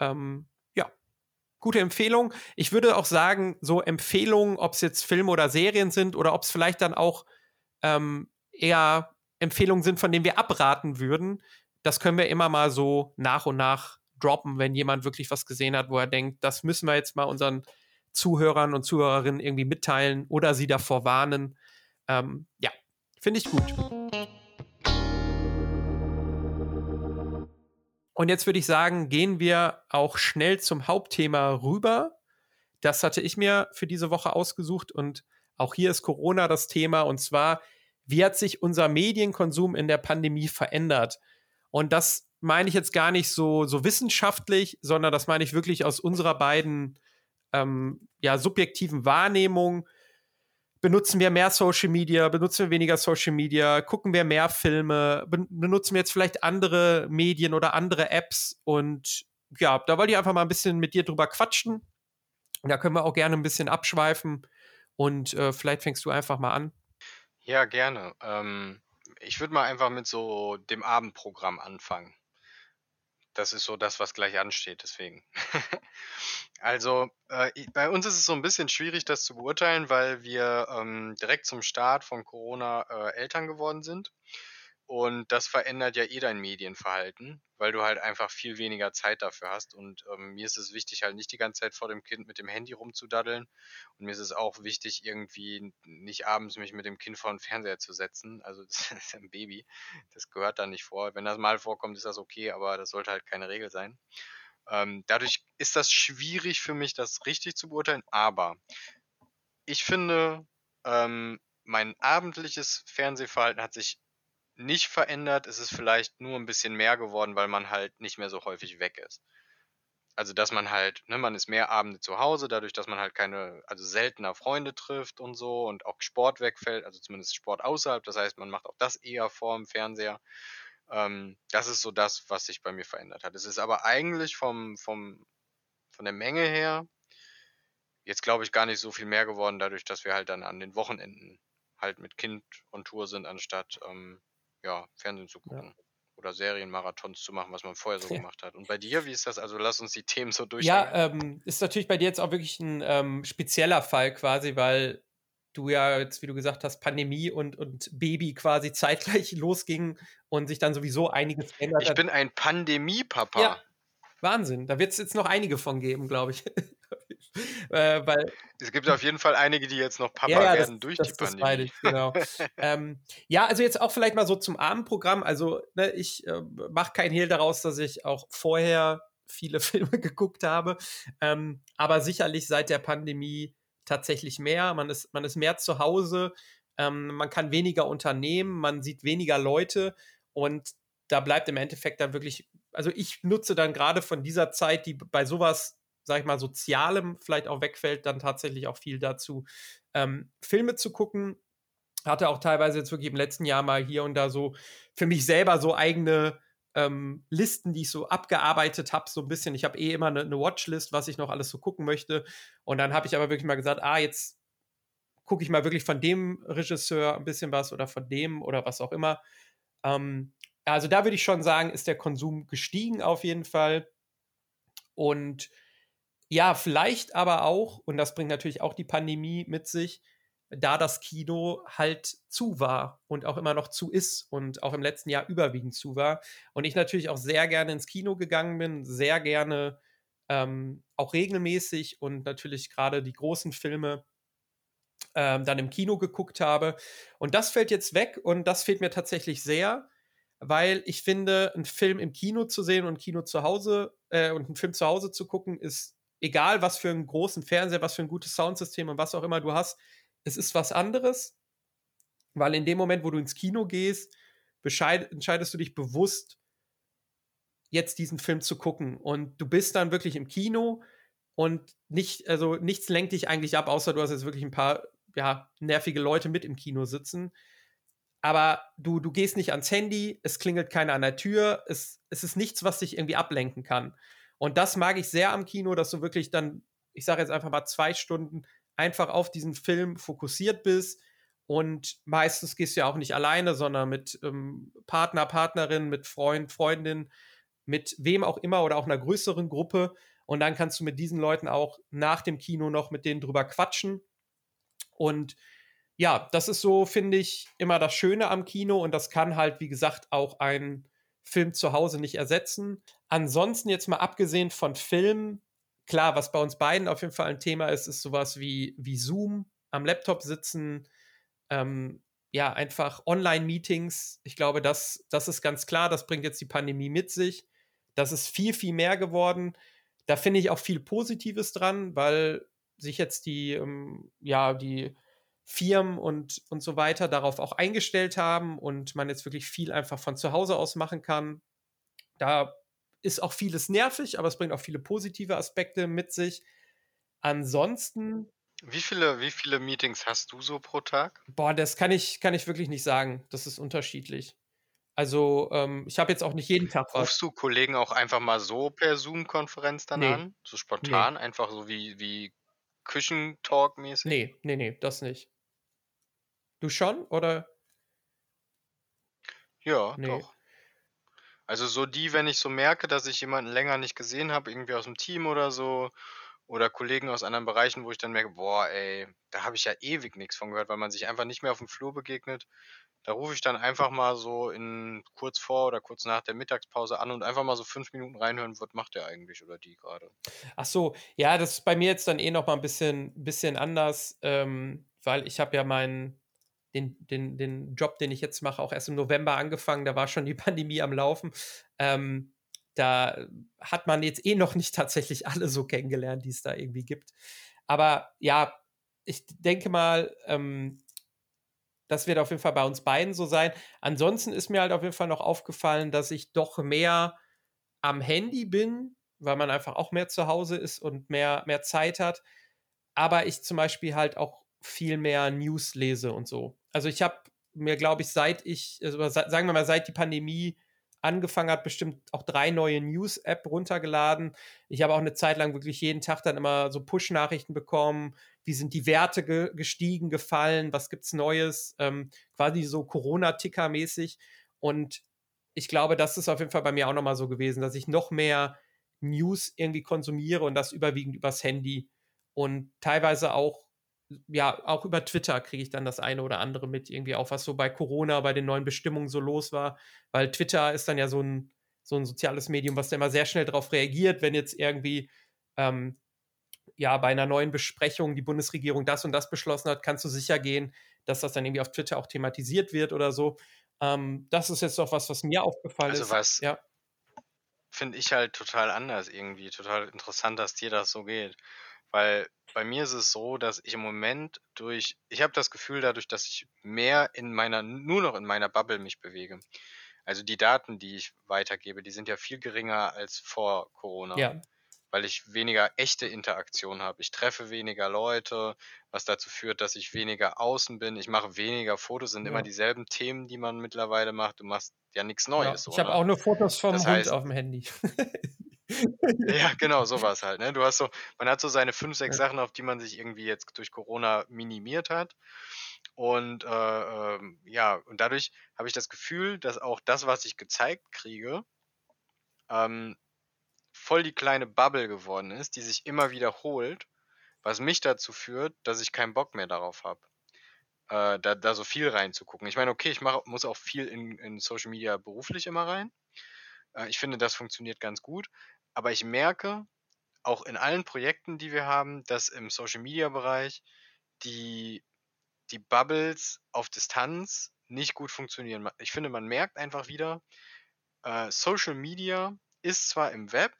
S1: Ähm, ja, gute Empfehlung. Ich würde auch sagen, so Empfehlungen, ob es jetzt Filme oder Serien sind oder ob es vielleicht dann auch ähm, eher Empfehlungen sind, von denen wir abraten würden, das können wir immer mal so nach und nach droppen, wenn jemand wirklich was gesehen hat, wo er denkt, das müssen wir jetzt mal unseren Zuhörern und Zuhörerinnen irgendwie mitteilen oder sie davor warnen. Ähm, ja, finde ich gut. Und jetzt würde ich sagen, gehen wir auch schnell zum Hauptthema rüber. Das hatte ich mir für diese Woche ausgesucht und auch hier ist Corona das Thema und zwar, wie hat sich unser Medienkonsum in der Pandemie verändert? Und das meine ich jetzt gar nicht so, so wissenschaftlich, sondern das meine ich wirklich aus unserer beiden ähm, ja, subjektiven Wahrnehmung. Benutzen wir mehr Social Media, benutzen wir weniger Social Media, gucken wir mehr Filme, benutzen wir jetzt vielleicht andere Medien oder andere Apps und ja, da wollte ich einfach mal ein bisschen mit dir drüber quatschen. Da können wir auch gerne ein bisschen abschweifen und äh, vielleicht fängst du einfach mal an.
S2: Ja, gerne. Ähm, ich würde mal einfach mit so dem Abendprogramm anfangen. Das ist so das, was gleich ansteht, deswegen. Also, äh, bei uns ist es so ein bisschen schwierig, das zu beurteilen, weil wir, ähm, direkt zum Start von Corona, äh, Eltern geworden sind. Und das verändert ja eh dein Medienverhalten, weil du halt einfach viel weniger Zeit dafür hast. Und ähm, mir ist es wichtig, halt nicht die ganze Zeit vor dem Kind mit dem Handy rumzudaddeln. Und mir ist es auch wichtig, irgendwie nicht abends mich mit dem Kind vor den Fernseher zu setzen. Also das ist ein Baby. Das gehört da nicht vor. Wenn das mal vorkommt, ist das okay, aber das sollte halt keine Regel sein. Ähm, dadurch ist das schwierig für mich, das richtig zu beurteilen. Aber ich finde, ähm, mein abendliches Fernsehverhalten hat sich nicht verändert. Es ist vielleicht nur ein bisschen mehr geworden, weil man halt nicht mehr so häufig weg ist. Also, dass man halt, ne, man ist mehr Abende zu Hause, dadurch, dass man halt keine, also seltener Freunde trifft und so und auch Sport wegfällt, also zumindest Sport außerhalb. Das heißt, man macht auch das eher vor dem Fernseher. Ähm, das ist so das, was sich bei mir verändert hat. Es ist aber eigentlich vom, vom, von der Menge her jetzt, glaube ich, gar nicht so viel mehr geworden, dadurch, dass wir halt dann an den Wochenenden halt mit Kind on Tour sind, anstatt ähm, ja, Fernsehen zu gucken. Ja. Oder Serienmarathons zu machen, was man vorher so ja. gemacht hat. Und bei dir, wie ist das? Also lass uns die Themen so durchgehen.
S1: Ja, ähm, ist natürlich bei dir jetzt auch wirklich ein ähm, spezieller Fall quasi, weil du ja jetzt, wie du gesagt hast, Pandemie und, und Baby quasi zeitgleich losging und sich dann sowieso einiges
S2: verändert hat. Ich bin ein Pandemie-Papa. Ja,
S1: Wahnsinn. Da wird es jetzt noch einige von geben, glaube ich.
S2: äh, weil, es gibt auf jeden Fall einige, die jetzt noch Papa ja, ja, werden das, durch das, die Pandemie. Das ich,
S1: genau. ähm, ja, also jetzt auch vielleicht mal so zum Abendprogramm. Also ne, ich äh, mache kein Hehl daraus, dass ich auch vorher viele Filme geguckt habe. Ähm, aber sicherlich seit der Pandemie tatsächlich mehr. Man ist, man ist mehr zu Hause. Ähm, man kann weniger unternehmen. Man sieht weniger Leute. Und da bleibt im Endeffekt dann wirklich also ich nutze dann gerade von dieser Zeit, die bei sowas, sag ich mal, Sozialem vielleicht auch wegfällt, dann tatsächlich auch viel dazu, ähm, Filme zu gucken. Hatte auch teilweise jetzt wirklich im letzten Jahr mal hier und da so für mich selber so eigene ähm, Listen, die ich so abgearbeitet habe, so ein bisschen. Ich habe eh immer eine, eine Watchlist, was ich noch alles so gucken möchte. Und dann habe ich aber wirklich mal gesagt, ah, jetzt gucke ich mal wirklich von dem Regisseur ein bisschen was oder von dem oder was auch immer. Ähm, also da würde ich schon sagen, ist der Konsum gestiegen auf jeden Fall. Und ja, vielleicht aber auch, und das bringt natürlich auch die Pandemie mit sich, da das Kino halt zu war und auch immer noch zu ist und auch im letzten Jahr überwiegend zu war. Und ich natürlich auch sehr gerne ins Kino gegangen bin, sehr gerne ähm, auch regelmäßig und natürlich gerade die großen Filme ähm, dann im Kino geguckt habe. Und das fällt jetzt weg und das fehlt mir tatsächlich sehr weil ich finde, einen Film im Kino zu sehen und Kino zu Hause äh, und einen Film zu Hause zu gucken, ist egal, was für einen großen Fernseher, was für ein gutes Soundsystem und was auch immer du hast, es ist was anderes, weil in dem Moment, wo du ins Kino gehst, entscheidest du dich bewusst, jetzt diesen Film zu gucken und du bist dann wirklich im Kino und nicht, also nichts lenkt dich eigentlich ab, außer du hast jetzt wirklich ein paar ja, nervige Leute mit im Kino sitzen aber du, du gehst nicht ans Handy, es klingelt keiner an der Tür, es, es ist nichts, was dich irgendwie ablenken kann. Und das mag ich sehr am Kino, dass du wirklich dann, ich sage jetzt einfach mal zwei Stunden, einfach auf diesen Film fokussiert bist. Und meistens gehst du ja auch nicht alleine, sondern mit ähm, Partner, Partnerin, mit Freund, Freundin. mit wem auch immer oder auch einer größeren Gruppe. Und dann kannst du mit diesen Leuten auch nach dem Kino noch mit denen drüber quatschen. Und ja, das ist so, finde ich, immer das Schöne am Kino. Und das kann halt, wie gesagt, auch ein Film zu Hause nicht ersetzen. Ansonsten jetzt mal abgesehen von Filmen, klar, was bei uns beiden auf jeden Fall ein Thema ist, ist sowas wie, wie Zoom, am Laptop sitzen, ähm, ja, einfach Online-Meetings. Ich glaube, das, das ist ganz klar, das bringt jetzt die Pandemie mit sich. Das ist viel, viel mehr geworden. Da finde ich auch viel Positives dran, weil sich jetzt die, ähm, ja, die Firmen und, und so weiter darauf auch eingestellt haben und man jetzt wirklich viel einfach von zu Hause aus machen kann. Da ist auch vieles nervig, aber es bringt auch viele positive Aspekte mit sich. Ansonsten.
S2: Wie viele, wie viele Meetings hast du so pro Tag?
S1: Boah, das kann ich, kann ich wirklich nicht sagen. Das ist unterschiedlich. Also, ähm, ich habe jetzt auch nicht jeden Tag
S2: was. Rufst du Kollegen auch einfach mal so per Zoom-Konferenz dann nee. an? So spontan, nee. einfach so wie, wie Küchentalk-mäßig?
S1: Nee, nee, nee, das nicht. Du schon, oder?
S2: Ja, nee. doch. Also so die, wenn ich so merke, dass ich jemanden länger nicht gesehen habe, irgendwie aus dem Team oder so, oder Kollegen aus anderen Bereichen, wo ich dann merke, boah, ey, da habe ich ja ewig nichts von gehört, weil man sich einfach nicht mehr auf dem Flur begegnet. Da rufe ich dann einfach mal so in kurz vor oder kurz nach der Mittagspause an und einfach mal so fünf Minuten reinhören, was macht der eigentlich oder die gerade.
S1: Ach so, ja, das ist bei mir jetzt dann eh noch mal ein bisschen, bisschen anders, ähm, weil ich habe ja meinen den, den, den Job, den ich jetzt mache, auch erst im November angefangen. Da war schon die Pandemie am Laufen. Ähm, da hat man jetzt eh noch nicht tatsächlich alle so kennengelernt, die es da irgendwie gibt. Aber ja, ich denke mal, ähm, das wird auf jeden Fall bei uns beiden so sein. Ansonsten ist mir halt auf jeden Fall noch aufgefallen, dass ich doch mehr am Handy bin, weil man einfach auch mehr zu Hause ist und mehr, mehr Zeit hat. Aber ich zum Beispiel halt auch viel mehr News lese und so. Also ich habe mir, glaube ich, seit ich, also sagen wir mal, seit die Pandemie angefangen hat, bestimmt auch drei neue News-App runtergeladen. Ich habe auch eine Zeit lang wirklich jeden Tag dann immer so Push-Nachrichten bekommen. Wie sind die Werte ge gestiegen, gefallen? Was gibt's Neues? Ähm, quasi so Corona-Ticker-mäßig. Und ich glaube, das ist auf jeden Fall bei mir auch nochmal so gewesen, dass ich noch mehr News irgendwie konsumiere und das überwiegend übers Handy und teilweise auch ja, auch über Twitter kriege ich dann das eine oder andere mit, irgendwie auch was so bei Corona, bei den neuen Bestimmungen so los war, weil Twitter ist dann ja so ein, so ein soziales Medium, was da immer sehr schnell darauf reagiert, wenn jetzt irgendwie ähm, ja bei einer neuen Besprechung die Bundesregierung das und das beschlossen hat, kannst du sicher gehen, dass das dann irgendwie auf Twitter auch thematisiert wird oder so. Ähm, das ist jetzt auch was, was mir aufgefallen
S2: also
S1: ist.
S2: Also was ja. finde ich halt total anders irgendwie, total interessant, dass dir das so geht. Weil bei mir ist es so, dass ich im Moment durch, ich habe das Gefühl dadurch, dass ich mehr in meiner, nur noch in meiner Bubble mich bewege. Also die Daten, die ich weitergebe, die sind ja viel geringer als vor Corona.
S1: Ja.
S2: Weil ich weniger echte Interaktion habe. Ich treffe weniger Leute, was dazu führt, dass ich weniger außen bin. Ich mache weniger Fotos, sind ja. immer dieselben Themen, die man mittlerweile macht. Du machst ja nichts Neues.
S1: Ja, ich habe auch nur Fotos vom das heißt, Hund auf dem Handy.
S2: Ja, genau, sowas halt, ne? Du hast so man hat so seine fünf, sechs. Sachen, auf die man sich irgendwie jetzt durch Corona minimiert hat. Und, äh, ähm, ja, und dadurch habe ich das Gefühl, dass auch das, was ich gezeigt kriege, ähm, voll die kleine Bubble geworden ist, die sich immer wiederholt, was mich dazu führt, dass ich keinen Bock mehr darauf habe, äh, da da so viel reinzugucken. Ich meine, okay, ich mache muss auch viel in in Social Media beruflich immer rein. Äh, ich finde, das funktioniert ganz gut. Aber ich merke auch in allen Projekten, die wir haben, dass im Social-Media-Bereich die, die Bubbles auf Distanz nicht gut funktionieren. Ich finde, man merkt einfach wieder, äh, Social Media ist zwar im Web,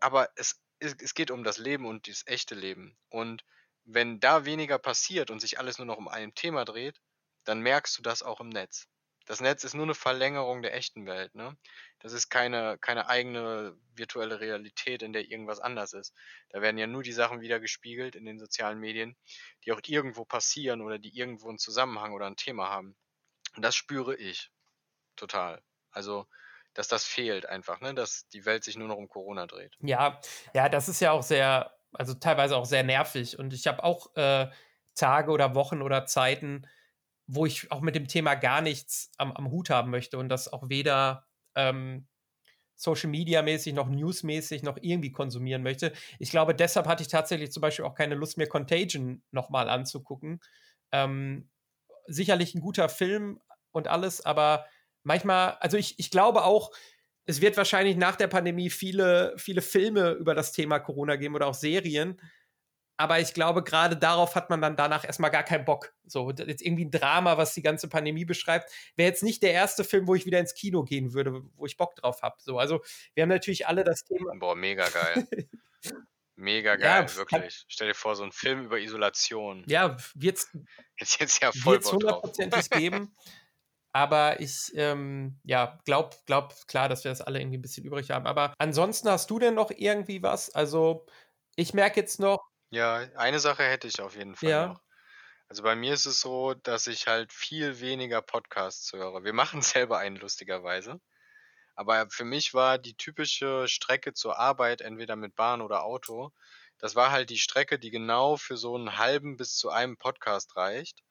S2: aber es, es, es geht um das Leben und das echte Leben. Und wenn da weniger passiert und sich alles nur noch um ein Thema dreht, dann merkst du das auch im Netz. Das Netz ist nur eine Verlängerung der echten Welt, ne? Das ist keine, keine eigene virtuelle Realität, in der irgendwas anders ist. Da werden ja nur die Sachen wieder gespiegelt in den sozialen Medien, die auch irgendwo passieren oder die irgendwo einen Zusammenhang oder ein Thema haben. Und das spüre ich total. Also, dass das fehlt einfach, ne? dass die Welt sich nur noch um Corona dreht.
S1: Ja, ja, das ist ja auch sehr, also teilweise auch sehr nervig. Und ich habe auch äh, Tage oder Wochen oder Zeiten, wo ich auch mit dem Thema gar nichts am, am Hut haben möchte und das auch weder ähm, Social Media mäßig, noch News-mäßig noch irgendwie konsumieren möchte. Ich glaube, deshalb hatte ich tatsächlich zum Beispiel auch keine Lust mehr, Contagion nochmal anzugucken. Ähm, sicherlich ein guter Film und alles, aber manchmal, also ich, ich glaube auch, es wird wahrscheinlich nach der Pandemie viele, viele Filme über das Thema Corona geben oder auch Serien. Aber ich glaube, gerade darauf hat man dann danach erstmal gar keinen Bock. So, jetzt irgendwie ein Drama, was die ganze Pandemie beschreibt, wäre jetzt nicht der erste Film, wo ich wieder ins Kino gehen würde, wo ich Bock drauf habe. So, also wir haben natürlich alle das Thema.
S2: Boah, mega geil. mega geil, ja, wirklich. Stell dir vor, so ein Film über Isolation.
S1: Ja, wird's
S2: jetzt jetzt ja voll
S1: wird's hundertprozentig geben. Aber ich, ähm, ja, glaub, glaub klar, dass wir das alle irgendwie ein bisschen übrig haben. Aber ansonsten hast du denn noch irgendwie was? Also, ich merke jetzt noch,
S2: ja, eine Sache hätte ich auf jeden Fall
S1: Ja.
S2: noch. Also bei mir ist es so, dass ich halt viel weniger Podcasts höre. Wir machen selber einen lustigerweise. Aber für mich war die typische Strecke zur Arbeit, entweder mit Bahn oder Auto, das war halt die Strecke, die genau für so einen halben bis zu einem Podcast reicht.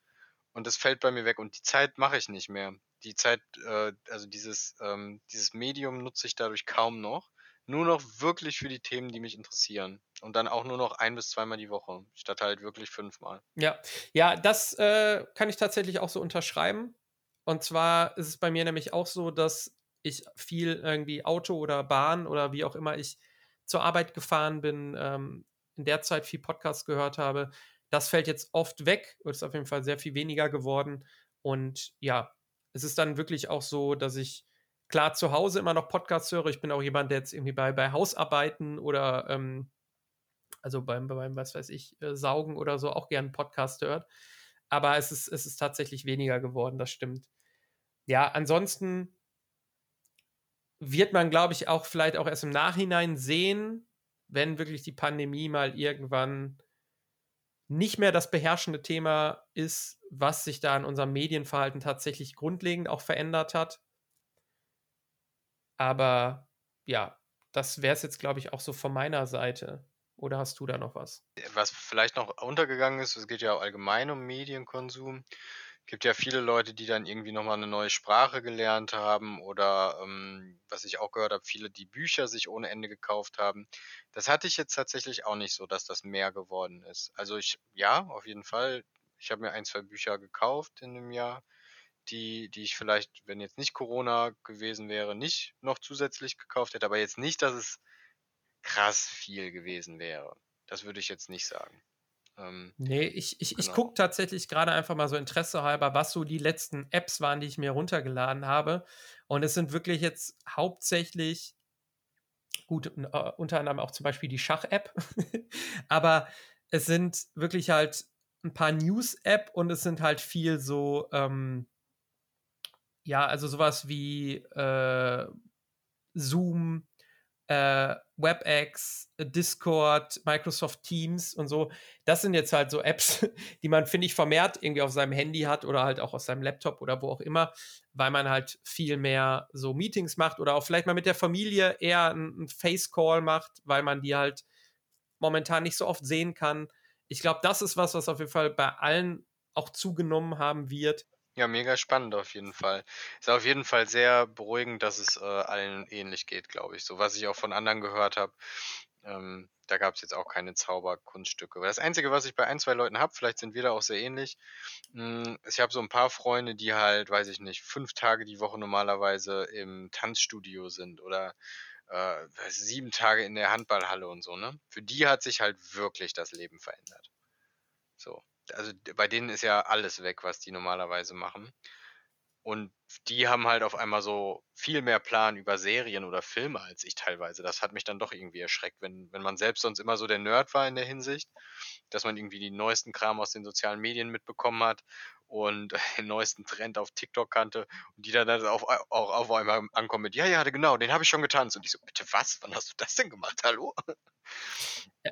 S2: Und das fällt bei mir weg. Und die Zeit mache ich nicht mehr. Die Zeit, äh, also dieses, ähm, dieses Medium nutze ich dadurch kaum noch nur noch wirklich für die Themen, die mich interessieren. Und dann auch nur noch ein bis zweimal die Woche, statt halt wirklich fünfmal.
S1: Ja, ja, das äh, kann ich tatsächlich auch so unterschreiben. Und zwar ist es bei mir nämlich auch so, dass ich viel irgendwie Auto oder Bahn oder wie auch immer ich zur Arbeit gefahren bin, ähm, in der Zeit viel Podcast gehört habe. Das fällt jetzt oft weg, ist auf jeden Fall sehr viel weniger geworden. Und ja, es ist dann wirklich auch so, dass ich klar zu Hause immer noch Podcasts höre. Ich bin auch jemand, der jetzt irgendwie bei, bei Hausarbeiten oder ähm, also beim, beim, was weiß ich, äh, Saugen oder so auch gerne Podcast hört. Aber es ist, es ist tatsächlich weniger geworden, das stimmt. Ja, ansonsten wird man, glaube ich, auch vielleicht auch erst im Nachhinein sehen, wenn wirklich die Pandemie mal irgendwann nicht mehr das beherrschende Thema ist, was sich da in unserem Medienverhalten tatsächlich grundlegend auch verändert hat. Aber ja, das wäre es jetzt, glaube ich, auch so von meiner Seite. Oder hast du da noch was?
S2: Was vielleicht noch untergegangen ist, es geht ja allgemein um Medienkonsum. Es gibt ja viele Leute, die dann irgendwie nochmal eine neue Sprache gelernt haben oder ähm, was ich auch gehört habe, viele, die Bücher sich ohne Ende gekauft haben. Das hatte ich jetzt tatsächlich auch nicht so, dass das mehr geworden ist. Also ich, ja, auf jeden Fall. Ich habe mir ein, zwei Bücher gekauft in dem Jahr die, die ich vielleicht, wenn jetzt nicht Corona gewesen wäre, nicht noch zusätzlich gekauft hätte, aber jetzt nicht, dass es krass viel gewesen wäre. Das würde ich jetzt nicht sagen.
S1: Ähm, nee, ich, ich, genau. ich gucke tatsächlich gerade einfach mal so Interesse halber, was so die letzten Apps waren, die ich mir runtergeladen habe. Und es sind wirklich jetzt hauptsächlich, gut, uh, unter anderem auch zum Beispiel die Schach-App, aber es sind wirklich halt ein paar News-App und es sind halt viel so ähm, ja, also sowas wie äh, Zoom, äh, WebEx, Discord, Microsoft Teams und so. Das sind jetzt halt so Apps, die man, finde ich, vermehrt irgendwie auf seinem Handy hat oder halt auch auf seinem Laptop oder wo auch immer, weil man halt viel mehr so Meetings macht oder auch vielleicht mal mit der Familie eher einen Face-Call macht, weil man die halt momentan nicht so oft sehen kann. Ich glaube, das ist was, was auf jeden Fall bei allen auch zugenommen haben wird.
S2: Ja, mega spannend auf jeden Fall. Ist auf jeden Fall sehr beruhigend, dass es äh, allen ähnlich geht, glaube ich. So was ich auch von anderen gehört habe, ähm, da gab es jetzt auch keine Zauberkunststücke. Das Einzige, was ich bei ein, zwei Leuten habe, vielleicht sind wir da auch sehr ähnlich, mh, hm, ich habe so ein paar Freunde, die halt, weiß ich nicht, fünf Tage die Woche normalerweise im Tanzstudio sind oder äh, sieben Tage in der Handballhalle und so, ne? Für die hat sich halt wirklich das Leben verändert. So also bei denen ist ja alles weg, was die normalerweise machen. Und die haben halt auf einmal so viel mehr Plan über Serien oder Filme als ich teilweise. Das hat mich dann doch irgendwie erschreckt, wenn, wenn man selbst sonst immer so der Nerd war in der Hinsicht, dass man irgendwie die neuesten Kram aus den sozialen Medien mitbekommen hat und den neuesten Trend auf TikTok kannte und die dann auch, auch auf einmal ankommen mit, ja, ja, genau, den habe ich schon getanzt. Und ich so, bitte was? Wann hast du das denn gemacht? Hallo?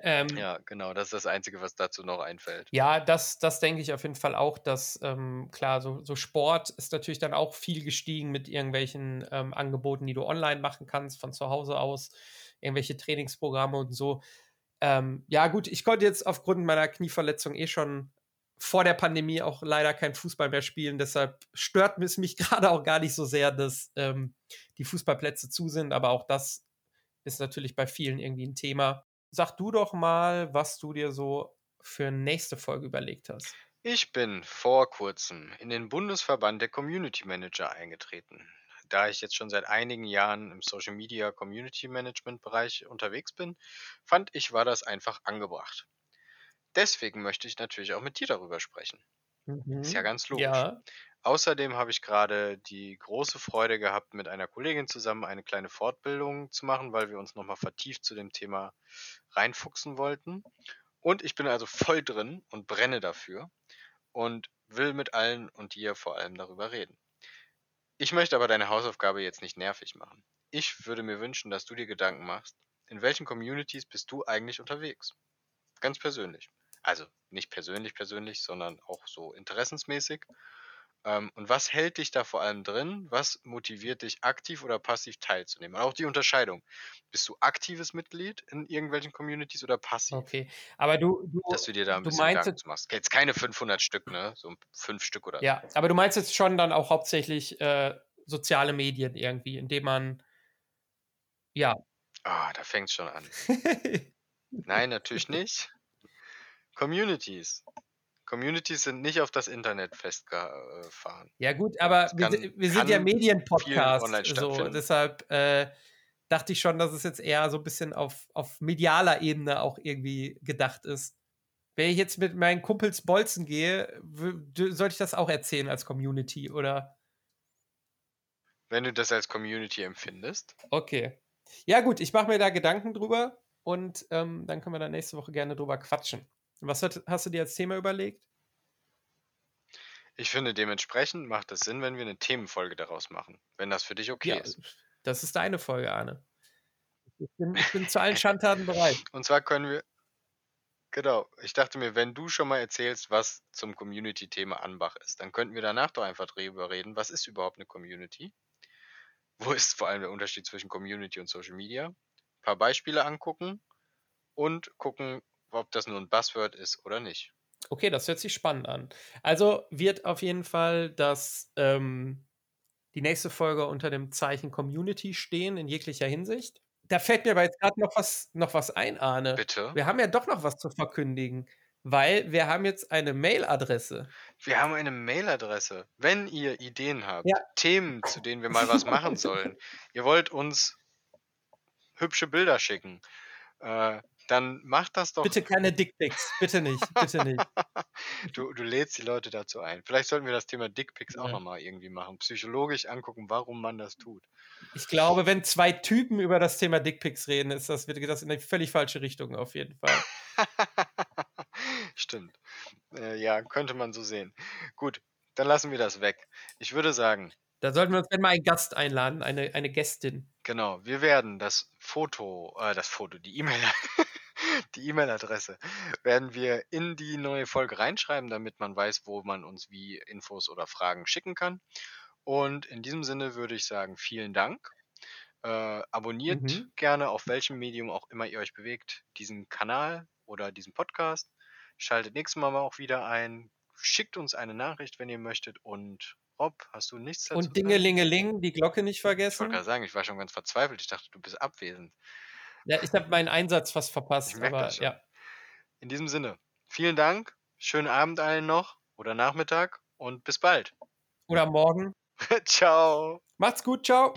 S2: Ähm, ja, genau, das ist das Einzige, was dazu noch einfällt.
S1: Ja, das, das denke ich auf jeden Fall auch, dass ähm, klar, so, so Sport ist natürlich dann auch viel gestiegen mit irgendwelchen ähm, Angeboten, die du online machen kannst, von zu Hause aus, irgendwelche Trainingsprogramme und so. Ähm, ja, gut, ich konnte jetzt aufgrund meiner Knieverletzung eh schon vor der Pandemie auch leider kein Fußball mehr spielen. Deshalb stört es mich gerade auch gar nicht so sehr, dass ähm, die Fußballplätze zu sind. Aber auch das ist natürlich bei vielen irgendwie ein Thema. Sag du doch mal, was du dir so für nächste Folge überlegt hast.
S2: Ich bin vor kurzem in den Bundesverband der Community Manager eingetreten. Da ich jetzt schon seit einigen Jahren im Social Media Community Management Bereich unterwegs bin, fand ich, war das einfach angebracht. Deswegen möchte ich natürlich auch mit dir darüber sprechen. Mhm. Ist ja mhm. ganz logisch. Ja. Außerdem habe ich gerade die große Freude gehabt, mit einer Kollegin zusammen eine kleine Fortbildung zu machen, weil wir uns nochmal vertieft zu dem Thema reinfuchsen wollten. Und ich bin also voll drin und brenne dafür und will mit allen und dir vor allem darüber reden. Ich möchte aber deine Hausaufgabe jetzt nicht nervig machen. Ich würde mir wünschen, dass du dir Gedanken machst, in welchen Communities bist du eigentlich unterwegs? Ganz persönlich. Also nicht persönlich persönlich, sondern auch so interessensmäßig. Ähm, und was hält dich da vor allem drin? Was motiviert dich aktiv oder passiv teilzunehmen? Und auch die Unterscheidung. Bist du aktives Mitglied in irgendwelchen Communities oder passiv?
S1: Okay, aber du, du
S2: dass du dir da ein bisschen meinst, Gedanken machst. Jetzt keine 500 Stück, ne? So fünf Stück oder
S1: Ja, aber du meinst jetzt schon dann auch hauptsächlich äh, soziale Medien irgendwie, indem man ja.
S2: Ah, da fängt es schon an. Nein, natürlich nicht. Communities. Communities sind nicht auf das Internet festgefahren.
S1: Ja gut, aber kann, wir, wir, sind ja Medienpodcast, so deshalb äh, dachte ich schon, dass es jetzt eher so ein bisschen auf, auf medialer Ebene auch irgendwie gedacht ist. Wenn ich jetzt mit meinen Kumpels Bolzen gehe, sollte ich das auch erzählen als Community, oder?
S2: Wenn du das als Community empfindest.
S1: Okay. Ja gut, ich mache mir da Gedanken drüber und ähm, dann können wir da nächste Woche gerne drüber quatschen. Was hat, hast du dir als Thema überlegt?
S2: Ich finde, dementsprechend macht es Sinn, wenn wir eine Themenfolge daraus machen, wenn das für dich okay ja, ist.
S1: Das ist deine Folge, Arne. Ich bin, ich bin zu allen Schandtaten bereit.
S2: Und zwar können wir. Genau, ich dachte mir, wenn du schon mal erzählst, was zum Community-Thema Anbach ist, dann könnten wir danach doch einfach drüber reden, was ist überhaupt eine Community? Wo ist vor allem der Unterschied zwischen Community und Social Media? Ein paar Beispiele angucken und gucken, ob das nur ein Buzzword ist oder nicht.
S1: Okay, das hört sich spannend an. Also wird auf jeden Fall das, ähm, die nächste Folge unter dem Zeichen Community stehen, in jeglicher Hinsicht. Da fällt mir aber jetzt gerade noch was, noch was ein, Arne.
S2: Bitte?
S1: Wir haben ja doch noch was zu verkündigen, weil wir haben jetzt eine Mailadresse.
S2: Wir haben eine Mailadresse. Wenn ihr Ideen habt, ja. Themen, zu denen wir mal was machen sollen, ihr wollt uns hübsche Bilder schicken, äh, dann mach das doch.
S1: Bitte keine Dickpics, bitte nicht, bitte nicht.
S2: du, du lädst die Leute dazu ein. Vielleicht sollten wir das Thema Dickpics ja. auch nochmal irgendwie machen. Psychologisch angucken, warum man das tut.
S1: Ich glaube, wenn zwei Typen über das Thema Dickpics reden, ist das, geht das in eine völlig falsche Richtung auf jeden Fall.
S2: Stimmt. Äh, ja, könnte man so sehen. Gut, dann lassen wir das weg. Ich würde sagen,
S1: da sollten wir uns dann mal einen Gast einladen, eine, eine Gästin.
S2: Genau, wir werden das Foto, äh, das Foto, die E-Mail, die E-Mail-Adresse werden wir in die neue Folge reinschreiben, damit man weiß, wo man uns wie Infos oder Fragen schicken kann. Und in diesem Sinne würde ich sagen, vielen Dank. Äh, abonniert mhm. gerne auf welchem Medium auch immer ihr euch bewegt, diesen Kanal oder diesen Podcast. Schaltet nächstes Mal auch wieder ein. Schickt uns eine Nachricht, wenn ihr möchtet und Rob, hast du nichts
S1: dazu Und Dingelingeling, die Glocke nicht vergessen. Ich
S2: wollte gerade sagen, ich war schon ganz verzweifelt. Ich dachte, du bist abwesend.
S1: Ja, ich habe meinen Einsatz fast verpasst, aber ja.
S2: In diesem Sinne, vielen Dank, schönen Abend allen noch oder Nachmittag und bis bald.
S1: Oder morgen.
S2: ciao.
S1: Macht's gut, ciao.